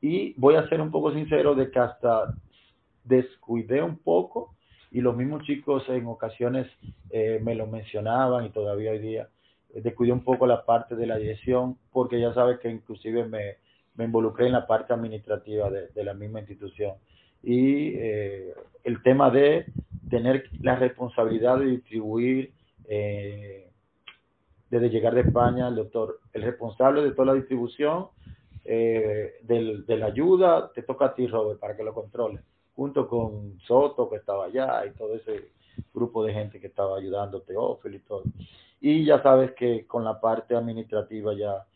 Y voy a ser un poco sincero de que hasta descuidé un poco y los mismos chicos en ocasiones eh, me lo mencionaban y todavía hoy día eh, descuidé un poco la parte de la dirección porque ya sabes que inclusive me, me involucré en la parte administrativa de, de la misma institución. Y eh, el tema de tener la responsabilidad de distribuir eh, desde llegar de España el doctor el responsable de toda la distribución eh, de la ayuda te toca a ti Robert para que lo controles junto con Soto que estaba allá y todo ese grupo de gente que estaba ayudando, Teófilo y todo. Y ya sabes que con la parte administrativa ya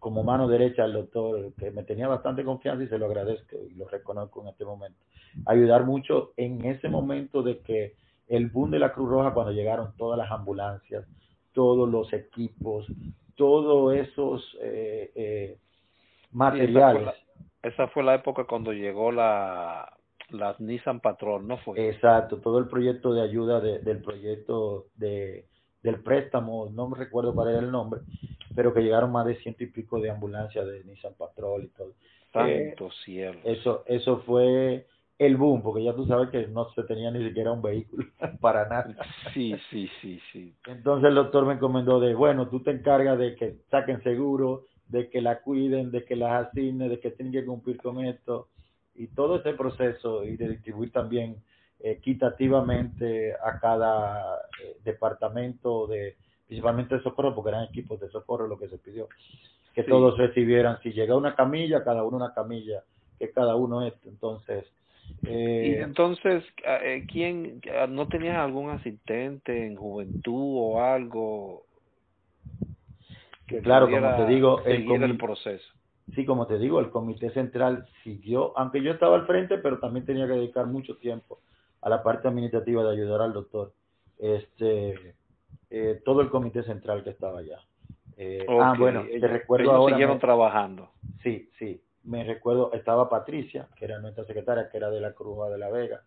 como mano derecha al doctor, que me tenía bastante confianza y se lo agradezco y lo reconozco en este momento. Ayudar mucho en ese momento de que el boom de la Cruz Roja, cuando llegaron todas las ambulancias, todos los equipos, todos esos eh, eh, materiales. Esa, fue la, época cuando llegó la, la Nissan Patrol, ¿no fue? Exacto, todo el proyecto de ayuda de, del proyecto de, del préstamo, no me recuerdo cuál era el nombre, pero que llegaron más de ciento y pico de ambulancias de Nissan Patrol y todo. Santo Eh, cielo. Eso, eso fue el boom, porque ya tú sabes que no se tenía ni siquiera un vehículo para nada. Sí, sí, sí, sí. Entonces el doctor me encomendó de, bueno, tú te encargas de que saquen seguro, de que la cuiden, de que las asignen, de que tienen que cumplir con esto y todo ese proceso y de distribuir también equitativamente a cada eh, departamento de principalmente de socorro porque eran equipos de socorro lo que se pidió que Sí. todos recibieran si llega una camilla cada uno una camilla que cada uno esto entonces Y eh, entonces, eh, ¿quién, no tenías algún asistente en juventud o algo? Que Claro, como te digo, el seguir el comi- proceso. Sí, como te digo, el comité central siguió, aunque yo estaba al frente, pero también tenía que dedicar mucho tiempo a la parte administrativa de ayudar al doctor, este, eh, todo el comité central que estaba allá. Eh, Ah, bueno, te recuerdo ahora. siguieron trabajando. Sí, sí. Me recuerdo, estaba Patricia, que era nuestra secretaria, que era de la Cruz de la Vega.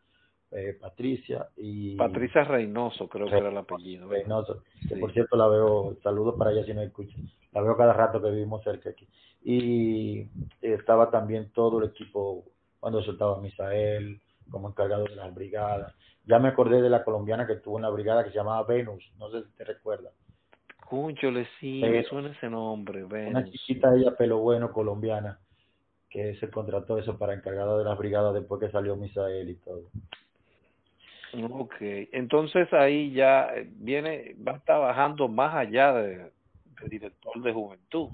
Eh, Patricia y Patricia Reynoso creo que era el apellido. Reynoso que por cierto la veo saludos para ella si no escucha la veo cada rato que vivimos cerca aquí. Y estaba también todo el equipo cuando eso estaba Misael como encargado de las brigadas. Ya me acordé de la colombiana que tuvo en la brigada que se llamaba Venus no sé si te recuerdas. Le sí, me suena ese nombre, Venus. Una chiquita ella, pelo bueno, colombiana, que se contrató eso para encargada de las brigadas después que salió Misael y todo. Ok, entonces ahí ya eh, viene, va a estar bajando más allá de, director de juventud.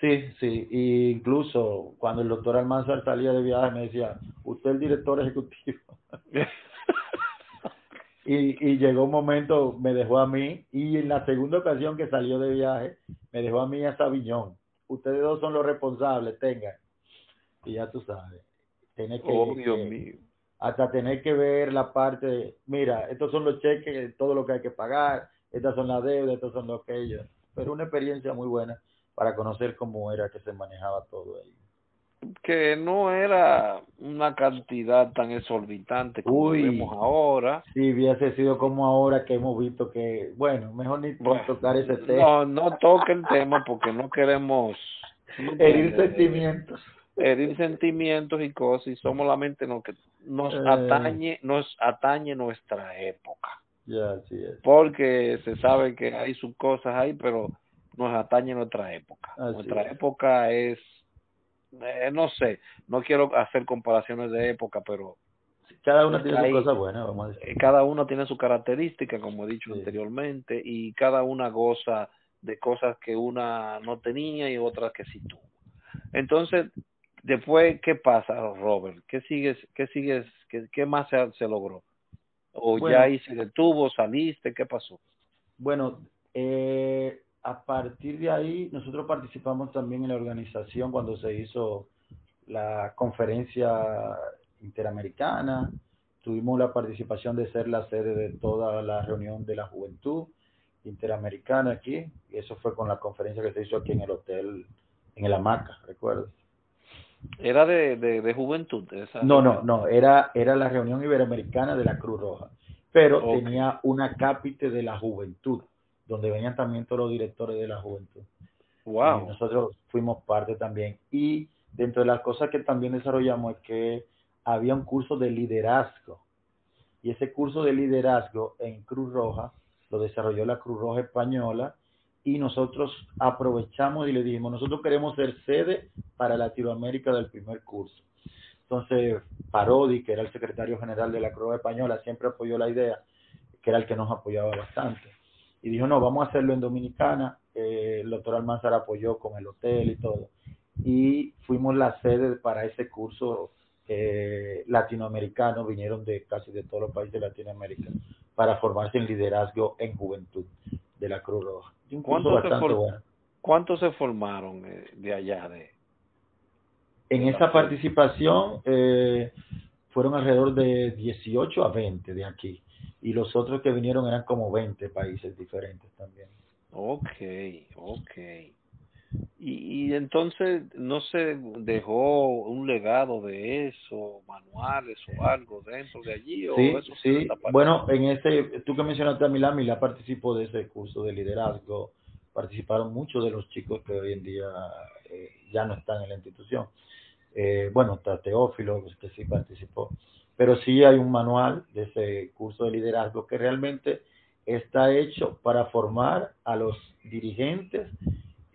Sí, sí, y incluso cuando el doctor Almanzar salía de viaje me decía, usted es el director ejecutivo. y, y llegó un momento, me dejó a mí, y en la segunda ocasión que salió de viaje, me dejó a mí a Sabiñón. Ustedes dos son los responsables, tengan. Y ya tú sabes. Tiene que, oh, Dios mío hasta tener que ver la parte de, mira, estos son los cheques, todo lo que hay que pagar, estas son las deudas, estos son los que ellos. Pero una experiencia muy buena para conocer cómo era que se manejaba todo ahí. Que no era una cantidad tan exorbitante como vemos ahora. Si hubiese sido como ahora que hemos visto que, bueno, mejor ni tocar ese tema. No, no toque el tema porque no queremos herir sentimientos herir sentimientos y cosas y somos la mente lo que nos eh. atañe nos atañe nuestra época es. porque se sabe que hay sus cosas ahí pero nos atañe nuestra época nuestra época es eh, no sé no quiero hacer comparaciones de época pero cada una tiene su cosa buena vamos a decir. Eh, cada uno tiene su característica como he dicho anteriormente y cada una goza de cosas que una no tenía y otras que sí tuvo entonces Después, ¿qué pasa, Robert? ¿Qué sigues, qué sigues, qué, qué más se, se logró? ¿O ya ahí se detuvo, saliste? ¿Qué pasó? Bueno, eh, a partir de ahí, nosotros participamos también en la organización cuando se hizo la conferencia interamericana. Tuvimos la participación de ser la sede de toda la reunión de la juventud interamericana aquí. Y eso fue con la conferencia que se hizo aquí en el hotel, en el Hamaca, recuerdo. ¿Era de, de, juventud? Esa no, no, no, era, era la reunión iberoamericana de la Cruz Roja, pero tenía una cápite de la juventud, donde venían también todos los directores de la juventud. Wow. nosotros fuimos parte también. Y dentro de las cosas que también desarrollamos es que había un curso de liderazgo. Y ese curso de liderazgo en Cruz Roja lo desarrolló la Cruz Roja Española y nosotros aprovechamos y le dijimos, nosotros queremos ser sede para Latinoamérica del primer curso. Entonces, Parodi, que era el secretario general de la Cruz Española, siempre apoyó la idea, que era el que nos apoyaba bastante. Y dijo, no, vamos a hacerlo en Dominicana. Eh, el doctor Almanzar apoyó con el hotel y todo. Y fuimos la sede para ese curso latinoamericano, vinieron de casi de todos los países de Latinoamérica, para formarse en liderazgo en juventud de la Cruz Roja. ¿Cuántos se, formaron eh, de allá? de En esa participación eh, fueron alrededor de 18 a 20 de aquí. Y los otros que vinieron eran como 20 países diferentes también. Ok, ok. Y, y, entonces no se dejó un legado de eso, manuales o algo dentro de allí. ¿o sí, sí. Bueno, en ese, tú que mencionaste a Milán, Milán participó de ese curso de liderazgo. Participaron muchos de los chicos que hoy en día eh, ya no están en la institución. Eh, bueno, está Teófilo, que sí participó. Pero sí hay un manual de ese curso de liderazgo que realmente está hecho para formar a los dirigentes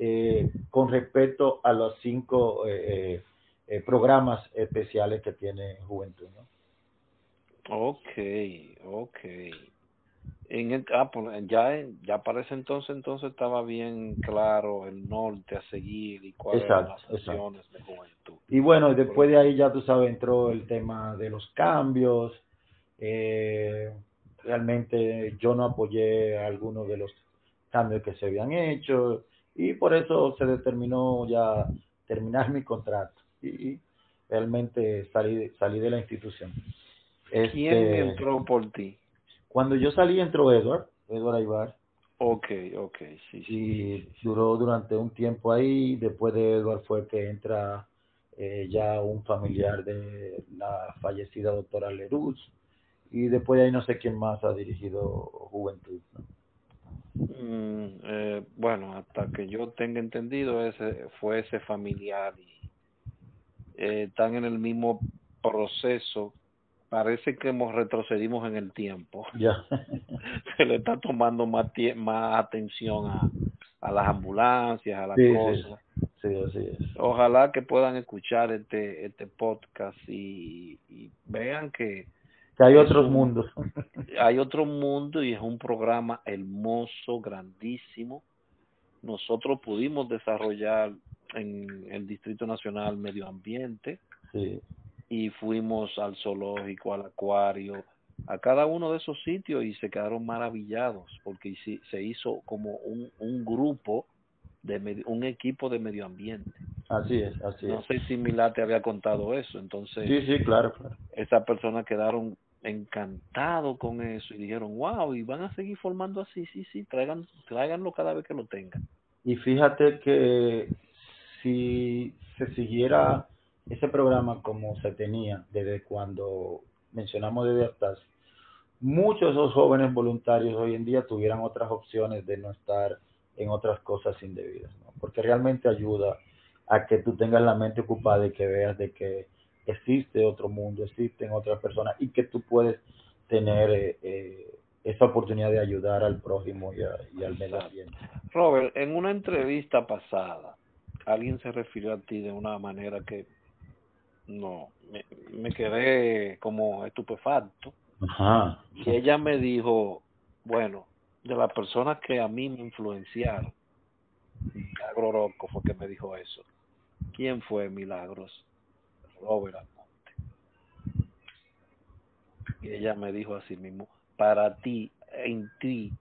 eh, con respecto a los cinco eh, eh, programas especiales que tiene Juventud. ¿no? Ok, ok. En el, ah, pues, ya, ya para ese entonces, entonces estaba bien claro el norte a seguir y cuáles eran las acciones de juventud. Y bueno, después de ahí ya tú sabes, entró el tema de los cambios. realmente yo no apoyé algunos de los cambios que se habían hecho y por eso se determinó ya terminar mi contrato y realmente salí, salí de la institución. ¿Quién Este, entró por ti? Cuando yo salí entró Edward, Edward Aybar, Ok, ok, sí, sí. y duró durante un tiempo ahí. Después de Edward fue que entra eh, ya un familiar de la fallecida doctora Leruz. Y después de ahí no sé quién más ha dirigido Juventud. ¿no? Mm, eh, bueno, hasta que yo tenga entendido, ese fue ese familiar y eh, están en el mismo proceso. Parece que hemos retrocedimos en el tiempo. Ya. Se le está tomando más tie- más atención a, a las ambulancias, a las Sí, sí. cosas. sí, así es. Ojalá que puedan escuchar este este podcast y, y vean que Que hay otros un- mundos. hay otro mundo y es un programa hermoso, grandísimo. Nosotros pudimos desarrollar en el Distrito Nacional Medio Ambiente sí. y fuimos al zoológico, al acuario, a cada uno de esos sitios y se quedaron maravillados porque se hizo como un, un grupo de un equipo de medio ambiente. Así es, así No es. sé si Milá te había contado eso, entonces Sí, sí, claro, claro. esas personas quedaron encantados con eso y dijeron, wow, y van a seguir formando así, sí, sí, traigan, tráiganlo cada vez que lo tengan. Y fíjate que si se siguiera ese programa como se tenía desde cuando mencionamos desde hasta muchos de esos jóvenes voluntarios hoy en día tuvieran otras opciones de no estar en otras cosas indebidas, ¿no? porque realmente ayuda a que tú tengas la mente ocupada y que veas de que existe otro mundo, existen otras personas y que tú puedes tener eh, eh, esa oportunidad de ayudar al prójimo y, a- y al medio ambiente. Robert, en una entrevista pasada, alguien se refirió a ti de una manera que no, me, me quedé como estupefacto. Ajá. Y ella me dijo, bueno, de las personas que a mí me influenciaron, Milagro Orozco fue que me dijo eso. ¿Quién fue Milagros? Robert Almonte. Y ella me dijo así mismo, para ti, en ti,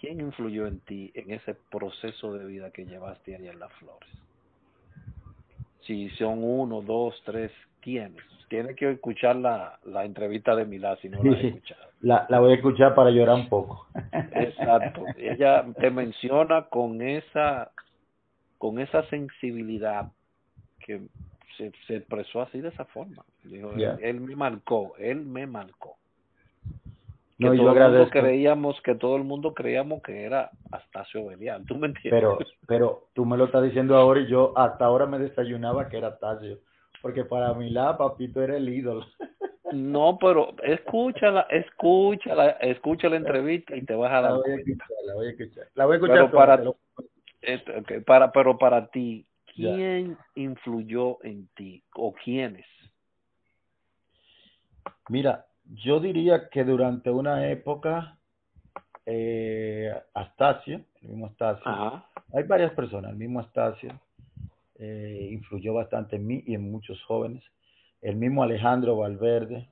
¿quién influyó en ti en ese proceso de vida que llevaste allá en Las Flores? Si son uno, dos, tres, ¿quiénes? Tienes que escuchar la, la entrevista de Milá si no la has escuchado. La, la voy a escuchar para llorar un poco. Exacto. Ella te menciona con esa con esa sensibilidad que se, se expresó así de esa forma. Dijo, él- él, me marcó, él me marcó. Que No, todo yo agradezco. creíamos que todo el mundo creíamos que era Astacio Belial, ¿tú me entiendes? Pero, pero tú me lo estás diciendo ahora y yo hasta ahora me desayunaba que era Tasio. Porque para mí la papito era el ídolo. no, pero escúchala, escúchala, escucha la entrevista y te vas a La dar voy a escuchar, la voy a escuchar. La voy a escuchar Pero para- Este, para, pero para ti, Ya. ¿quién influyó en ti o quiénes? Mira, yo diría que durante una época, eh, Astacio, el mismo Astacio, Ajá. hay varias personas, el mismo Astacio eh, influyó bastante en mí y en muchos jóvenes, el mismo Alejandro Valverde,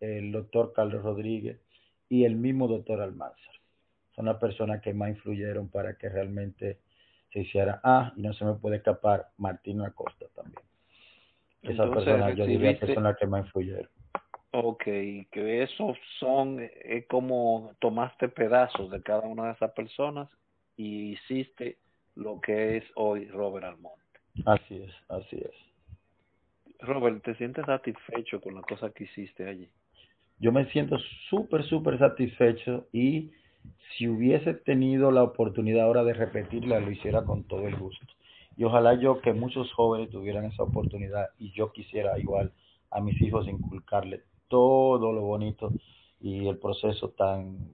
el doctor Carlos Rodríguez y el mismo doctor Almanzar. Son las personas que más influyeron para que realmente se hiciera. Ah, y no se me puede escapar Martín Acosta también. Esas Entonces, personas yo diría que son las que más influyeron. Ok, que esos son, es como tomaste pedazos de cada una de esas personas y hiciste lo que es hoy Robert Almonte. Así es, así es. Robert, ¿te sientes satisfecho con la cosa que hiciste allí? Yo me siento súper, súper satisfecho y si hubiese tenido la oportunidad ahora de repetirla, lo hiciera con todo el gusto. Y ojalá yo que muchos jóvenes tuvieran esa oportunidad y yo quisiera igual a mis hijos inculcarle todo lo bonito y el proceso tan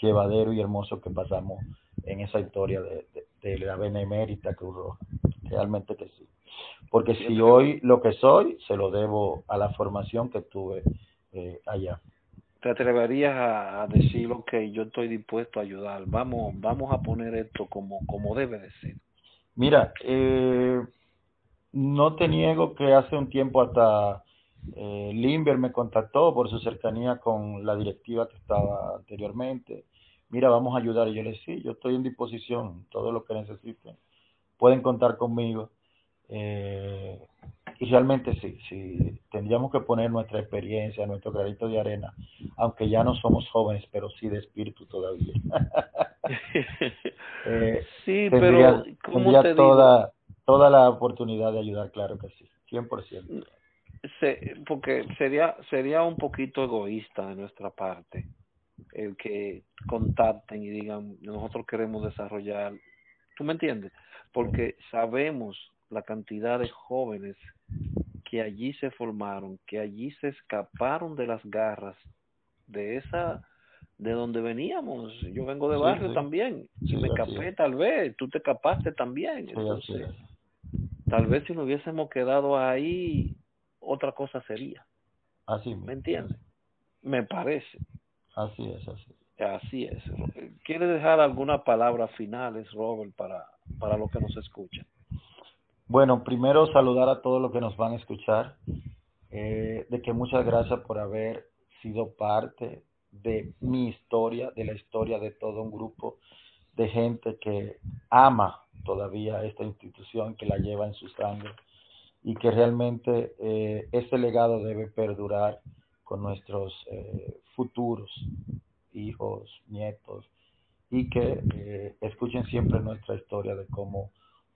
llevadero y hermoso que pasamos en esa historia de, de, de la Benemérita Cruz Roja. Realmente que sí. Porque si hoy lo que soy, se lo debo a la formación que tuve eh, allá. ¿Te atreverías a, a decir, ok, yo estoy dispuesto a ayudar, vamos, vamos a poner esto como, como debe de ser? Mira, eh, no te niego que hace un tiempo hasta eh, Limber me contactó por su cercanía con la directiva que estaba anteriormente. Mira, vamos a ayudar. Y yo le dije, sí, yo estoy en disposición, todo lo que necesiten. Pueden contar conmigo. Eh, y realmente sí, sí, tendríamos que poner nuestra experiencia, nuestro granito de arena, aunque ya no somos jóvenes, pero sí de espíritu todavía. eh, sí, pero ¿cómo te toda, toda la oportunidad de ayudar, claro que sí, 100%. Se, porque sería sería un poquito egoísta de nuestra parte el que contacten y digan nosotros queremos desarrollar tú me entiendes porque sabemos la cantidad de jóvenes que allí se formaron, que allí se escaparon de las garras de esa de donde veníamos. Yo vengo de barrio también, y me escapé tal vez, tú te escapaste también. Entonces, tal vez si no hubiésemos quedado ahí, otra cosa sería. Así ¿Me entiendes? Me parece. Así es, así. Así es. ¿Quiere dejar algunas palabras finales, Robert, para, para los que nos escuchan? Bueno, primero saludar a todos los que nos van a escuchar, eh, de que muchas gracias por haber sido parte de mi historia, de la historia de todo un grupo de gente que ama todavía esta institución, que la lleva en su sangre y que realmente eh, ese legado debe perdurar con nuestros eh, futuros hijos, nietos, y que eh, escuchen siempre nuestra historia de cómo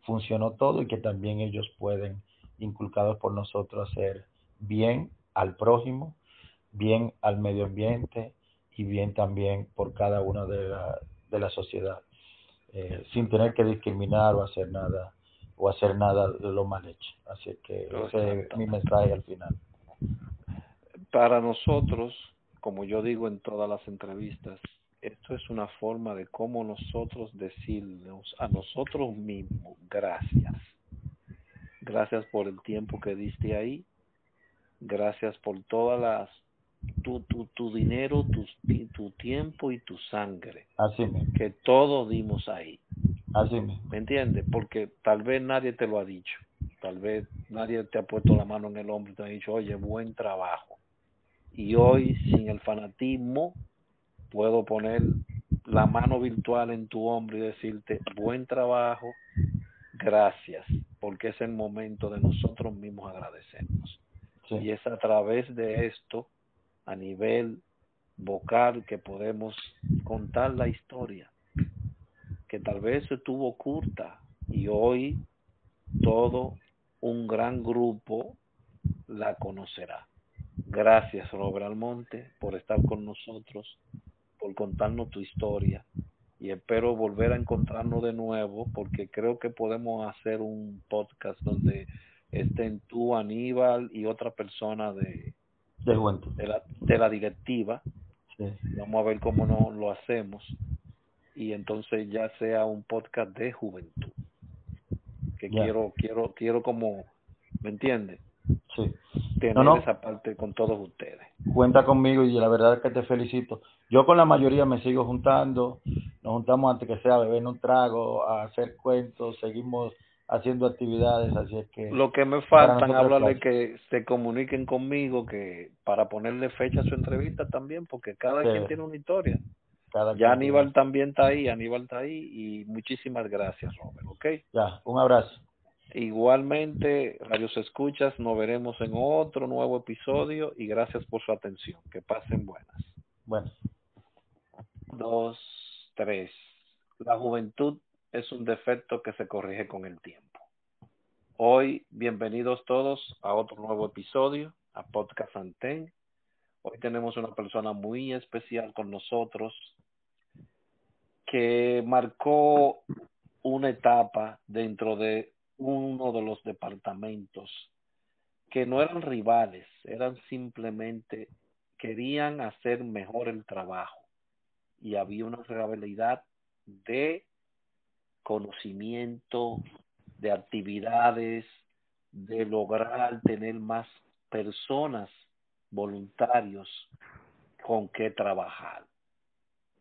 funcionó todo y que también ellos pueden, inculcados por nosotros, hacer bien al prójimo, bien al medio ambiente y bien también por cada uno de la, de la sociedad, eh, sin tener que discriminar o hacer nada o hacer nada de lo mal hecho. Así que ese es mi mensaje al final. Para nosotros, como yo digo en todas las entrevistas, esto es una forma de cómo nosotros decirnos a nosotros mismos gracias. Gracias por el tiempo que diste ahí. Gracias por todas las tu, tu, tu dinero, tu, tu tiempo y tu sangre. Así mismo. Que todo dimos ahí. Así mismo. ¿Me entiendes? Porque tal vez nadie te lo ha dicho. Tal vez nadie te ha puesto la mano en el hombro y te ha dicho, oye, buen trabajo. Y hoy, sin el fanatismo, puedo poner la mano virtual en tu hombro y decirte buen trabajo, gracias, porque es el momento de nosotros mismos agradecernos. Y es a través de esto, a nivel vocal, que podemos contar la historia, que tal vez estuvo oculta y hoy todo un gran grupo la conocerá. Gracias, Robert Almonte, por estar con nosotros por contarnos tu historia y espero volver a encontrarnos de nuevo porque creo que podemos hacer un podcast donde estén tú, Aníbal y otra persona de, de, la, de la directiva. Vamos a ver cómo no lo hacemos y entonces ya sea un podcast de juventud. Que quiero quiero quiero como, ¿me entiendes? Sí. Tener esa parte con todos ustedes. Cuenta conmigo y la verdad es que te felicito. Yo con la mayoría me sigo juntando, nos juntamos antes que sea a beber un trago, a hacer cuentos, seguimos haciendo actividades, así es que... Lo que me faltan, hablarle que se comuniquen conmigo, que para ponerle fecha a su entrevista también, porque cada quien tiene una historia. ya Aníbal también está ahí, Aníbal está ahí, y muchísimas gracias, Robert, ¿ok? Ya, un abrazo. Igualmente, Radios Escuchas, nos veremos en otro nuevo episodio y gracias por su atención. Que pasen buenas. Bueno dos, tres. La juventud es un defecto que se corrige con el tiempo. Hoy, bienvenidos todos a otro nuevo episodio, a Podcast Anten. Hoy tenemos una persona muy especial con nosotros que marcó una etapa dentro de uno de los departamentos que no eran rivales, eran simplemente querían hacer mejor el trabajo y había una realidad de conocimiento, de actividades, de lograr tener más personas voluntarios con que trabajar.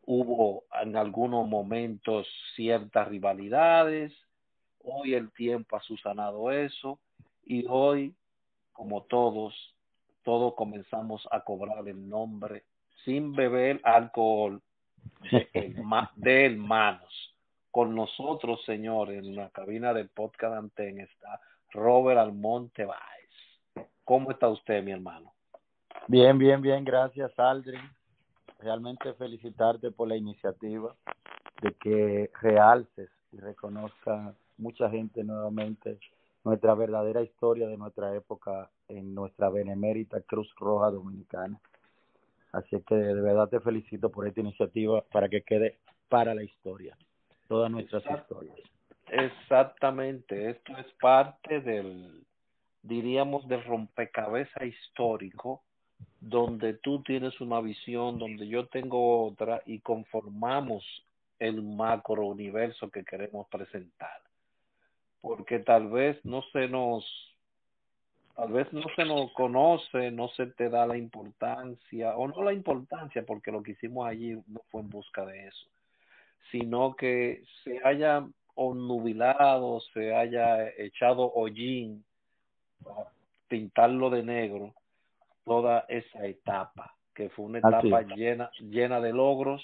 Hubo en algunos momentos ciertas rivalidades, hoy el tiempo ha susanado eso y hoy, como todos, todos comenzamos a cobrar el nombre sin beber alcohol, de hermanos. Con nosotros, señores, en la cabina del podcast Anten está Robert Almonte Baez. ¿Cómo está usted, mi hermano? Bien, bien, bien, gracias, Aldrin. Realmente felicitarte por la iniciativa de que realces y reconozca mucha gente nuevamente nuestra verdadera historia de nuestra época en nuestra benemérita Cruz Roja Dominicana. Así que de verdad te felicito por esta iniciativa para que quede para la historia, todas nuestras historias. Exactamente, esto es parte del, diríamos, del rompecabezas histórico, donde tú tienes una visión, donde yo tengo otra y conformamos el macro universo que queremos presentar. Porque tal vez no se nos tal vez no se nos conoce, no se te da la importancia, o no la importancia, porque lo que hicimos allí no fue en busca de eso, sino que se haya onnubilado, se haya echado hollín para pintarlo de negro toda esa etapa, que fue una etapa llena, llena de logros,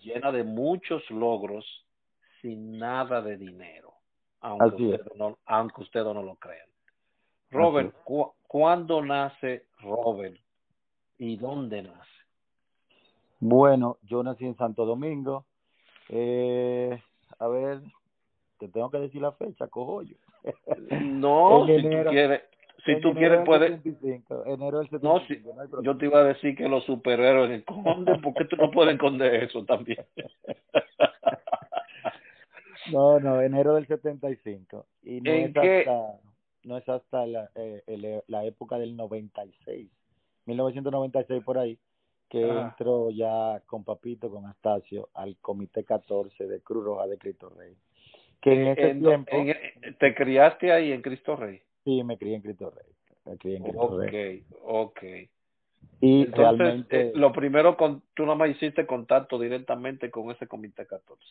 llena de muchos logros, sin nada de dinero, aunque, usted no, aunque ustedes no lo crean. Robert, ¿cuándo nace Robert y dónde nace? Bueno, yo nací en Santo Domingo. Eh, a ver, te tengo que decir la fecha, cojo yo. No, si tú quieres, si tú quieres puedes. enero del 75, no, si, yo te iba a decir que los superhéroes esconden, porque tú no puedes esconder eso también. no, no, enero del 75. Y no ¿En es qué? hasta no es hasta la, eh, la época del 96, 1996 por ahí, que ah. entró ya con Papito, con Astacio, al Comité 14 de Cruz Roja de Cristo Rey. Que en ese tiempo... ¿Te criaste ahí en Cristo Rey? Sí, me crié en Cristo Rey. Me crié en Cristo okay, Rey. ok, Y Entonces, realmente... Eh, lo primero, con, tú nada más hiciste contacto directamente con ese Comité 14.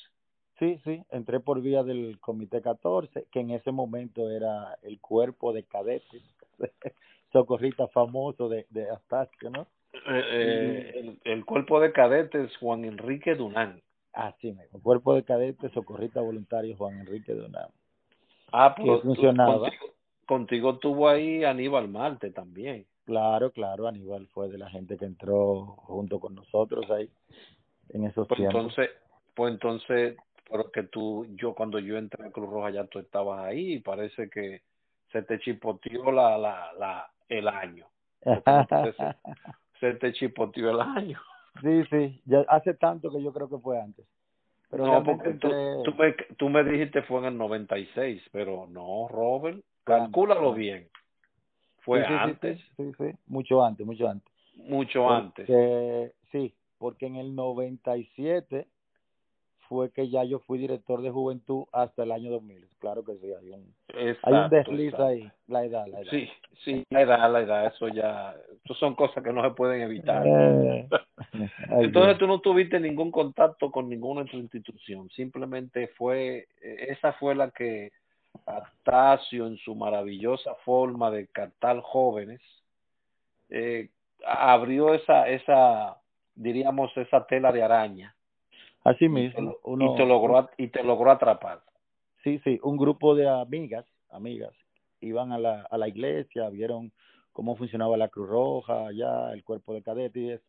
Sí, sí, entré por vía del Comité 14, que en ese momento era el cuerpo de cadetes, socorrista famoso de, de Astacio, ¿no? Eh, eh, el, el, cuerpo de cadetes Juan Enrique Dunán. Así mismo, cuerpo de cadetes socorrista voluntario Juan Enrique Dunán. Ah, pues funcionaba. Contigo, contigo tuvo ahí Aníbal Marte también. Claro, claro, Aníbal fue de la gente que entró junto con nosotros ahí en esos pues tiempos. Entonces, pues entonces porque tú, yo cuando yo entré a Cruz Roja ya tú estabas ahí y parece que se te chipoteó la, la, la, el año. se, se, te chipoteó el año. Sí, sí, ya hace tanto que yo creo que fue antes. Pero no, porque tú, tú, me, tú me dijiste fue en el 96, pero no, Robert, calcúlalo bien. Fue sí, sí, antes. Sí, sí, sí, mucho antes, mucho antes. Mucho porque, antes. Sí, porque en el 97 fue que ya yo fui director de juventud hasta el año 2000. Claro que sí, hay un, exacto, hay un desliz exacto. ahí, la edad, la edad. Sí, sí, la edad, la edad, eso ya, eso son cosas que no se pueden evitar. Eh, Entonces tú no tuviste ningún contacto con ninguna otra institución, simplemente fue, esa fue la que Astacio en su maravillosa forma de captar jóvenes, eh, abrió esa, esa, diríamos, esa tela de araña Así mismo. Y te, uno, y te logró y te logró atrapar. Sí, sí, un grupo de amigas, amigas, iban a la, a la iglesia, vieron cómo funcionaba la Cruz Roja, allá el cuerpo de cadetes,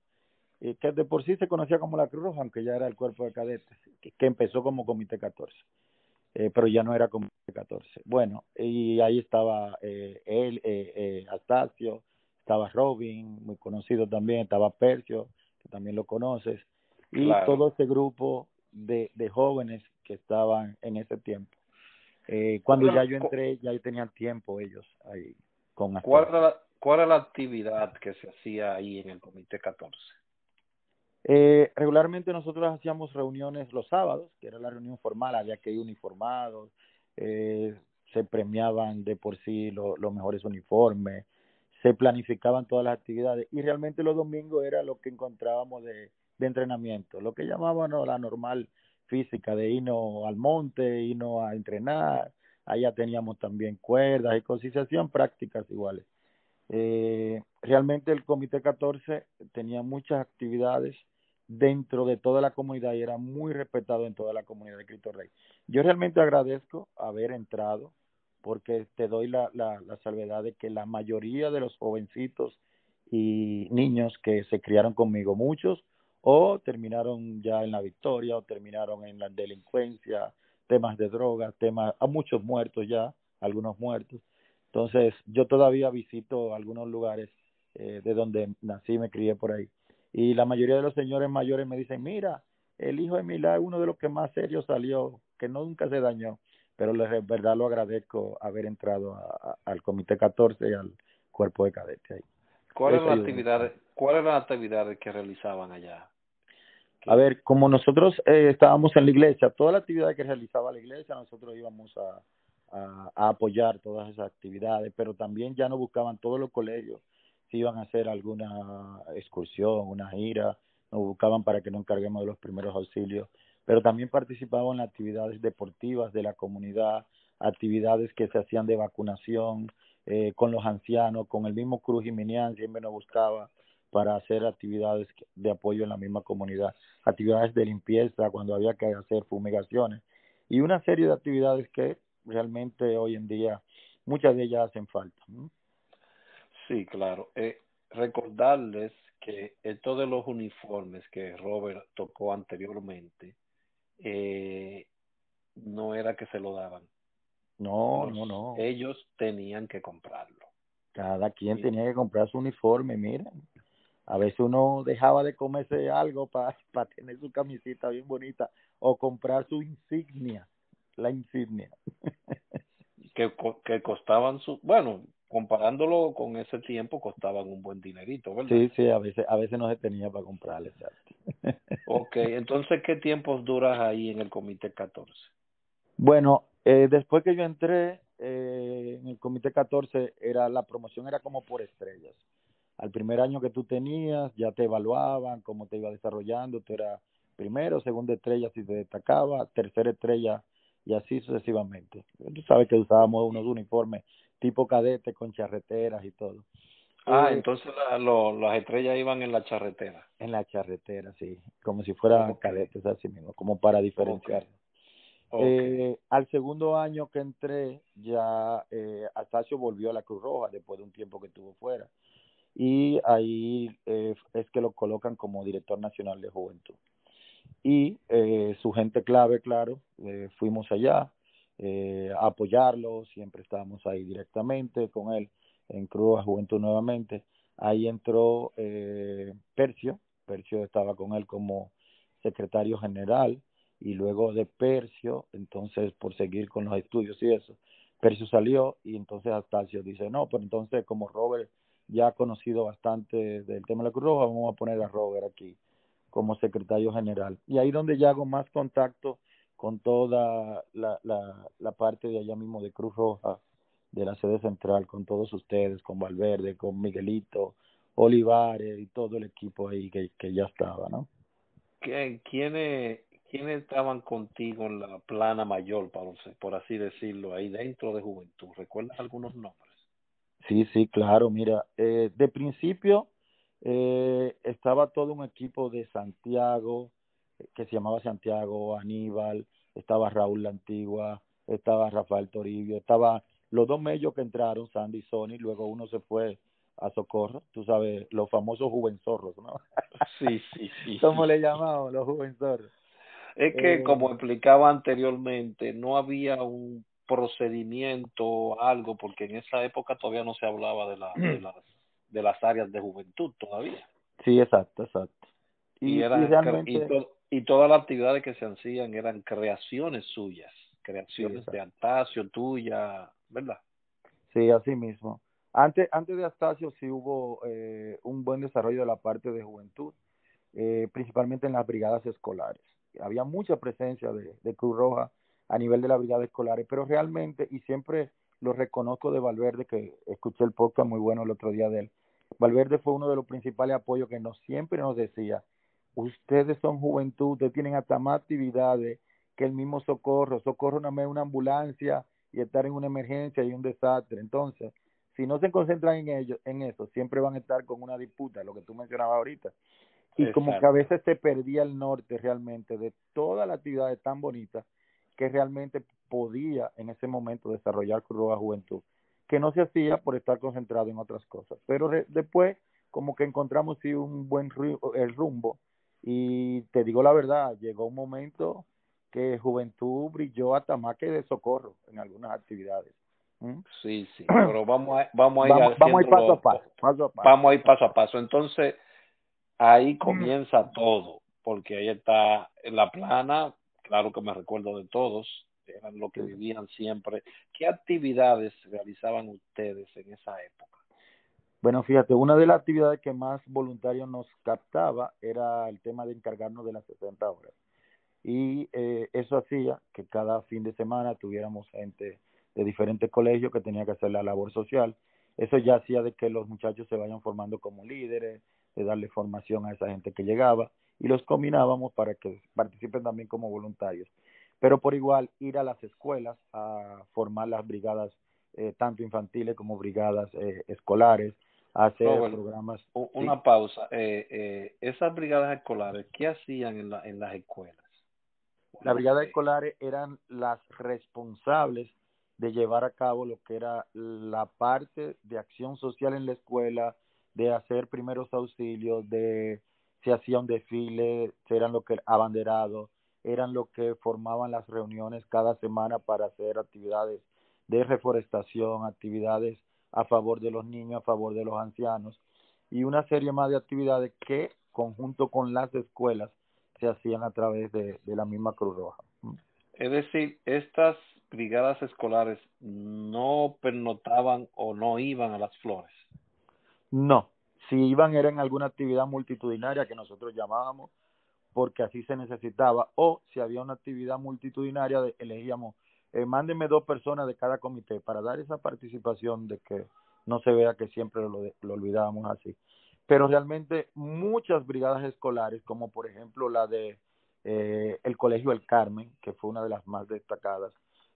y que de por sí se conocía como la Cruz Roja, aunque ya era el cuerpo de cadetes, que, que empezó como Comité 14, eh, pero ya no era Comité 14. Bueno, y ahí estaba eh, él, eh, eh, Astacio, estaba Robin, muy conocido también, estaba Percio, que también lo conoces, y claro. todo ese grupo de, de jóvenes que estaban en ese tiempo. Eh, cuando ya yo entré, ya tenían tiempo ellos ahí con ¿Cuál era, la, ¿Cuál era la actividad que se hacía ahí en el Comité 14? Eh, regularmente nosotros hacíamos reuniones los sábados, que era la reunión formal, había que ir uniformados, eh, se premiaban de por sí lo, los mejores uniformes, se planificaban todas las actividades y realmente los domingos era lo que encontrábamos de, de entrenamiento, lo que llamábamos la normal física, de irnos al monte, irnos a entrenar, allá teníamos también cuerdas y hacían prácticas iguales. Eh, realmente el Comité 14 tenía muchas actividades dentro de toda la comunidad y era muy respetado en toda la comunidad de Cristo Rey. Yo realmente agradezco haber entrado porque te doy la, la salvedad de que la mayoría de los jovencitos y niños que se criaron conmigo, muchos, o terminaron ya en la victoria, o terminaron en la delincuencia, temas de drogas, temas, a muchos muertos ya, algunos muertos. Entonces, yo todavía visito algunos lugares eh, de donde nací, me crié por ahí. Y la mayoría de los señores mayores me dicen, mira, el hijo de Milá es uno de los que más serio salió, que nunca se dañó. Pero de verdad lo agradezco haber entrado al Comité 14 y al cuerpo de cadetes ahí. ¿Cuáles eran las actividades, ¿cuáles eran las actividades que realizaban allá? A ver, como nosotros eh, estábamos en la iglesia, toda la actividad que realizaba la iglesia, nosotros íbamos a, a, apoyar todas esas actividades, pero también ya no buscaban todos los colegios si iban a hacer alguna excursión, una gira, nos buscaban para que nos encarguemos de los primeros auxilios, pero también participaban en actividades deportivas de la comunidad, actividades que se hacían de vacunación eh, con los ancianos, con el mismo Cruz Jimenian siempre nos buscaba para hacer actividades de apoyo en la misma comunidad, actividades de limpieza cuando había que hacer fumigaciones y una serie de actividades que realmente hoy en día muchas de ellas hacen falta. Sí, claro. Eh, recordarles que esto de los uniformes que Robert tocó anteriormente, eh, no era que se lo daban. No, no, no. Ellos tenían que comprarlo. Cada quien tenía que comprar su uniforme, miren. A veces uno dejaba de comerse algo para tener su camisita bien bonita o comprar su insignia la insignia. que, que costaban su, bueno, comparándolo con ese tiempo, costaban un buen dinerito, ¿verdad? Sí, sí, a veces, a veces no se tenía para comprarle, ok, entonces, ¿qué tiempos duras ahí en el Comité 14? Bueno, eh, después que yo entré eh, en el Comité 14, era, la promoción era como por estrellas. Al primer año que tú tenías, ya te evaluaban cómo te iba desarrollando, tú eras primero, segunda estrella si te destacaba, tercera estrella y así sucesivamente. Tú sabes que usábamos unos uniformes tipo cadete con charreteras y todo. Ah, eh, entonces las estrellas iban en la charretera. En la charretera, sí, como si fueran cadetes así mismo, como para diferenciar. Eh, al segundo año que entré, ya eh, Astacio volvió a la Cruz Roja después de un tiempo que estuvo fuera. Y ahí eh, es que lo colocan como director nacional de juventud y eh, su gente clave, claro, eh, fuimos allá eh, a apoyarlo, siempre estábamos ahí directamente con él en Cruz Juventud nuevamente. Ahí entró eh, Percio, Percio estaba con él como secretario general y luego de Percio, entonces por seguir con los estudios y eso, Percio salió y entonces Astacio dice, no, pero entonces como Robert ya ha conocido bastante del tema de la Cruz Roja, vamos a poner a Robert aquí como secretario general. Y ahí donde ya hago más contacto con toda la, la, la parte de allá mismo de Cruz Roja, de la sede central, con todos ustedes, con Valverde, con Miguelito, Olivares y todo el equipo ahí que, que ya estaba, ¿no? ¿Quiénes, ¿Quiénes estaban contigo en la plana mayor, por, así decirlo, ahí dentro de Juventud? ¿Recuerdas algunos nombres? Sí, sí, claro. Mira, eh, de principio eh, estaba todo un equipo de Santiago, que se llamaba Santiago, Aníbal, estaba Raúl La Antigua, estaba Rafael Toribio, estaba los dos medios que entraron, Sandy y Sony, luego uno se fue a Socorro, tú sabes, los famosos juvenzorros, ¿no? Sí, sí, sí. ¿Cómo le llamamos los juvenzorros? Es que, eh, como explicaba anteriormente, no había un procedimiento, algo, porque en esa época todavía no se hablaba de, la, de las de las áreas de juventud todavía. Sí, exacto, exacto. Y, y, y, todas las actividades que se hacían eran creaciones suyas, creaciones de Antasio, tuya, ¿verdad? Sí, así mismo. Antes, antes de Astacio sí hubo eh, un buen desarrollo de la parte de juventud, eh, principalmente en las brigadas escolares. Había mucha presencia de, Cruz Roja a nivel de las brigadas escolares, pero realmente, y siempre lo reconozco de Valverde, que escuché el podcast muy bueno el otro día de él. Valverde fue uno de los principales apoyos que nos siempre nos decía, ustedes son juventud, ustedes tienen hasta más actividades que el mismo socorro, socorro es una ambulancia y estar en una emergencia y un desastre. Entonces, si no se concentran en ello, en eso, siempre van a estar con una disputa, lo que tú mencionabas ahorita. Y como que a veces se perdía el norte realmente de todas las actividades tan bonitas que realmente podía en ese momento desarrollar Cruz Roja Juventud, que no se hacía por estar concentrado en otras cosas. Pero después como que encontramos sí un buen el rumbo y te digo la verdad, llegó un momento que Juventud brilló hasta más que de socorro en algunas actividades. Sí, sí, pero vamos a, vamos a ir vamos, a ir paso a paso, paso a paso. Vamos a ir paso a paso. Entonces, ahí comienza todo, porque ahí está la plana, claro que me recuerdo de todos, eran lo que vivían siempre. ¿Qué actividades realizaban ustedes en esa época? Bueno, fíjate, una de las actividades que más voluntarios nos captaba era el tema de encargarnos de las 60 horas. Y eh, eso hacía que cada fin de semana tuviéramos gente de diferentes colegios que tenía que hacer la labor social. Eso ya hacía de que los muchachos se vayan formando como líderes, de darle formación a esa gente que llegaba y los combinábamos para que participen también como voluntarios. Pero por igual ir a las escuelas a formar las brigadas eh, tanto infantiles como brigadas eh, escolares, hacer programas. Una pausa. Eh, eh, esas brigadas escolares, ¿qué hacían en, la, en las escuelas? Las brigadas escolares eran las responsables de llevar a cabo lo que era la parte de acción social en la escuela, de hacer primeros auxilios, de se hacía un desfile, eran lo que abanderados, eran lo que formaban las reuniones cada semana para hacer actividades de reforestación, actividades a favor de los niños, a favor de los ancianos y una serie más de actividades que conjunto con las escuelas se hacían a través de, la misma Cruz Roja. Es decir, estas brigadas escolares no pernotaban o no iban a las flores. No, si iban era en alguna actividad multitudinaria que nosotros llamábamos porque así se necesitaba o si había una actividad multitudinaria elegíamos eh, mándenme dos personas de cada comité para dar esa participación de que no se vea que siempre lo, lo olvidábamos así. Pero realmente muchas brigadas escolares, como por ejemplo la de eh, el Colegio El Carmen, que fue una de las más destacadas,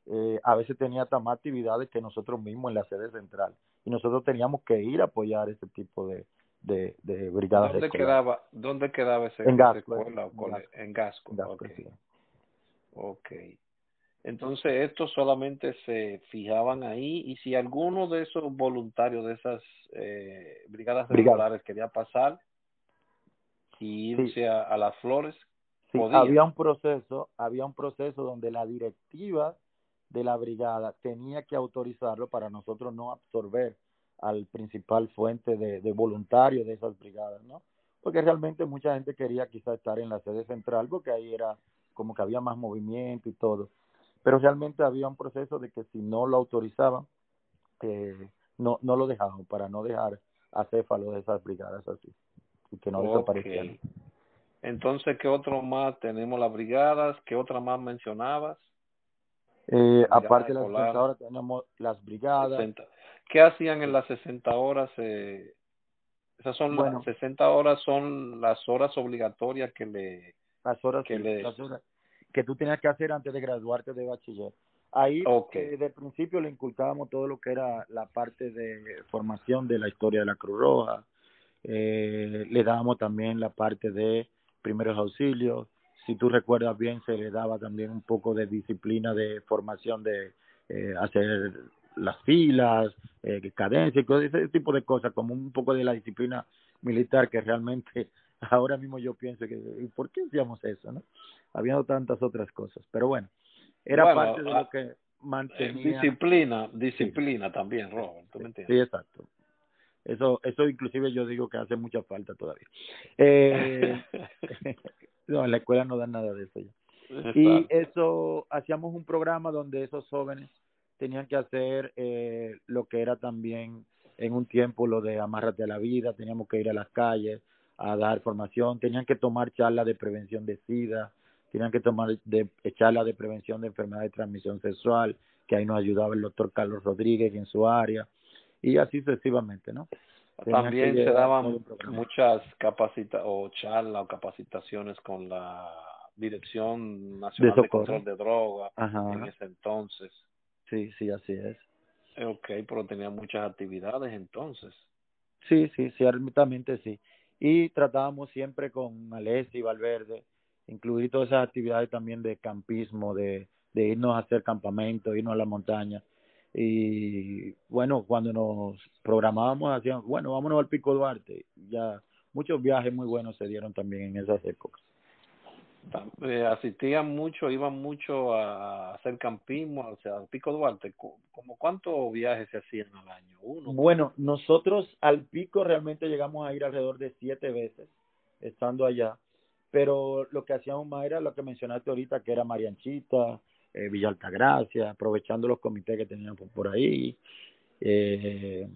eh, a veces tenía tan más actividades que nosotros mismos en la sede central. Y nosotros teníamos que ir a apoyar ese tipo de, de, de brigadas ¿Dónde. Quedaba, ¿Dónde quedaba ese, en Gasco, escuela, en Gasco? En Gasco, okay. okay. Entonces, estos solamente se fijaban ahí y si alguno de esos voluntarios de esas eh, brigadas escolares quería pasar y irse a, las flores, sí, había un proceso, había un proceso donde la directiva de la brigada tenía que autorizarlo para nosotros no absorber al principal fuente de, de voluntarios de esas brigadas, ¿no? Porque realmente mucha gente quería quizá estar en la sede central porque ahí era como que había más movimiento y todo pero realmente había un proceso de que si no lo autorizaban, eh, no, no lo dejaban para no dejar a Céfalo de esas brigadas así y que no desaparecieran. Entonces, ¿qué otro más tenemos las brigadas? ¿Qué otra más mencionabas? Eh, aparte de las 60 horas tenemos las brigadas. ¿Qué hacían en las 60 horas? Eh, esas son las 60 horas son las horas obligatorias que le las horas que le las horas, que tú tenías que hacer antes de graduarte de bachiller. Ahí okay. desde el principio le inculcábamos todo lo que era la parte de formación de la historia de la Cruz Roja, eh, le dábamos también la parte de primeros auxilios, si tú recuerdas bien se le daba también un poco de disciplina de formación de eh, hacer las filas, eh, cadencia, ese tipo de cosas, como un poco de la disciplina militar que realmente ahora mismo yo pienso que, ¿por qué hacíamos eso? no Habiendo tantas otras cosas, pero bueno, era parte de lo ah, que mantenía. Disciplina, disciplina también, Robert, ¿tú me entiendes? Sí, exacto. Eso, eso inclusive yo digo que hace mucha falta todavía. Eh, no, en la escuela no dan nada de eso ya. Y eso, hacíamos un programa donde esos jóvenes tenían que hacer eh, lo que era también en un tiempo lo de amárrate a la vida, teníamos que ir a las calles, a dar formación, tenían que tomar charlas de prevención de SIDA, tenían que tomar de, charlas de prevención de enfermedad de transmisión sexual, que ahí nos ayudaba el doctor Carlos Rodríguez en su área, y así sucesivamente, ¿no? También se daban muchas capacita o charlas o capacitaciones con la Dirección Nacional de, Control de Drogas en ese entonces. Sí, sí, así es. Ok, pero tenía muchas actividades entonces. Sí, sí, ciertamente sí y tratábamos siempre con Alessi y Valverde incluir todas esas actividades también de campismo, de de irnos a hacer campamento, irnos a la montaña. Y bueno, cuando nos programábamos, hacíamos, bueno, vámonos al Pico Duarte. Ya muchos viajes muy buenos se dieron también en esas épocas. Eh, asistían mucho, iban mucho a hacer campismo, o sea, al Pico Duarte. ¿Como cuántos viajes se hacían al año? Uno. Bueno, nosotros al Pico realmente llegamos a ir alrededor de siete veces estando allá, pero lo que hacíamos más era lo que mencionaste ahorita, que era Marianchita, eh, Villa Altagracia, aprovechando los comités que teníamos por ahí. Eh,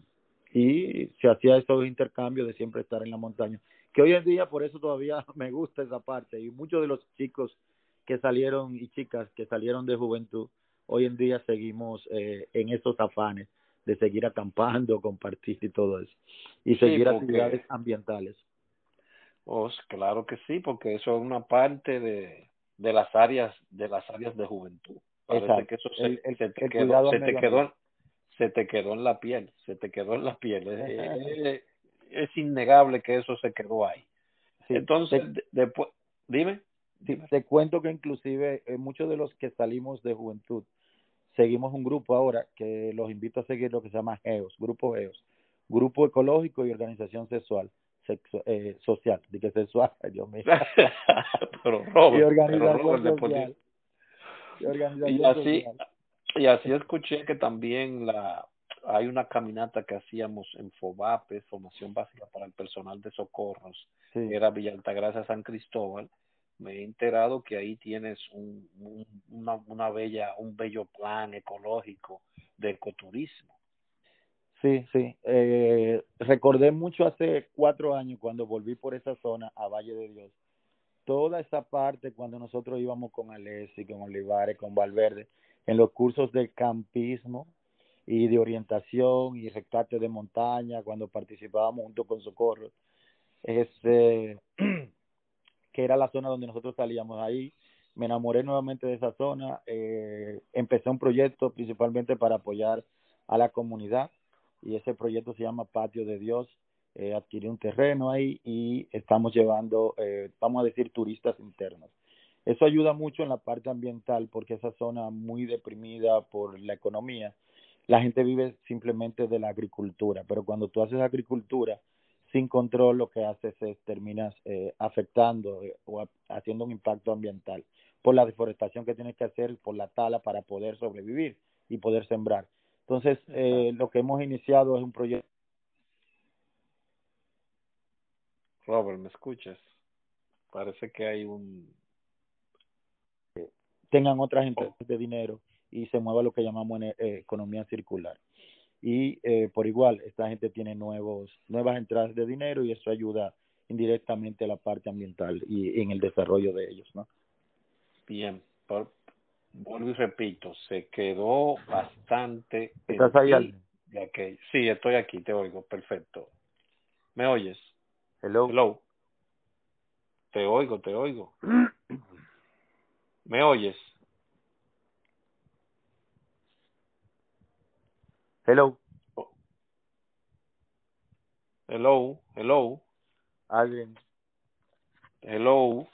y se hacía esos intercambios de siempre estar en la montaña que hoy en día por eso todavía me gusta esa parte y muchos de los chicos que salieron y chicas que salieron de juventud hoy en día seguimos eh, en esos afanes de seguir acampando, compartir y todo eso y seguir actividades ambientales. Oh, claro que sí, porque eso es una parte de, de las áreas de las áreas de juventud. Parece que eso se, se te quedó, se te quedó, se te quedó en la piel, se te quedó en la piel. es innegable que eso se quedó ahí. Entonces, después, dime. te cuento que inclusive eh, muchos de los que salimos de juventud seguimos un grupo ahora que los invito a seguir lo que se llama GEOS, Grupo GEOS, Grupo Ecológico y Organización Sexual, sexo, eh, Social, que sexual, Dios mío. pero Robert, y organización social. Y, organización y así, y así escuché que también la hay una caminata que hacíamos en FOBAPE, Formación Básica para el Personal de Socorros, que era Villa Altagracia San Cristóbal. Me he enterado que ahí tienes un, una, una bella, un bello plan ecológico de ecoturismo. Sí, sí. Eh, recordé mucho hace cuatro años cuando volví por esa zona a Valle de Dios. Toda esa parte cuando nosotros íbamos con Alessi, con Olivares, con Valverde, en los cursos de campismo, y de orientación y rescate de montaña cuando participábamos junto con Socorro. Este, que era la zona donde nosotros salíamos ahí. Me enamoré nuevamente de esa zona. Eh, empecé un proyecto principalmente para apoyar a la comunidad y ese proyecto se llama Patio de Dios. Eh, adquirí un terreno ahí y estamos llevando, eh, vamos a decir, turistas internos. Eso ayuda mucho en la parte ambiental porque esa zona muy deprimida por la economía la gente vive simplemente de la agricultura, pero cuando tú haces agricultura sin control, lo que haces es terminas eh, afectando eh, o haciendo un impacto ambiental por la deforestación que tienes que hacer, por la tala para poder sobrevivir y poder sembrar. Entonces, eh, lo que hemos iniciado es un proyecto. Robert, ¿me escuchas? Parece que hay un... Tengan otras empresas de dinero y se mueva lo que llamamos eh, economía circular. Y eh, por igual, esta gente tiene nuevos, nuevas entradas de dinero y eso ayuda indirectamente a la parte ambiental y en el desarrollo de ellos, ¿no? Bien, por, vuelvo y repito, se quedó bastante... ¿Estás ahí, de Sí, estoy aquí, te oigo, perfecto. ¿Me oyes? Hello. Hello. Te oigo, te oigo. ¿Me oyes? Hello. Hello, hello. Alguien. Hello.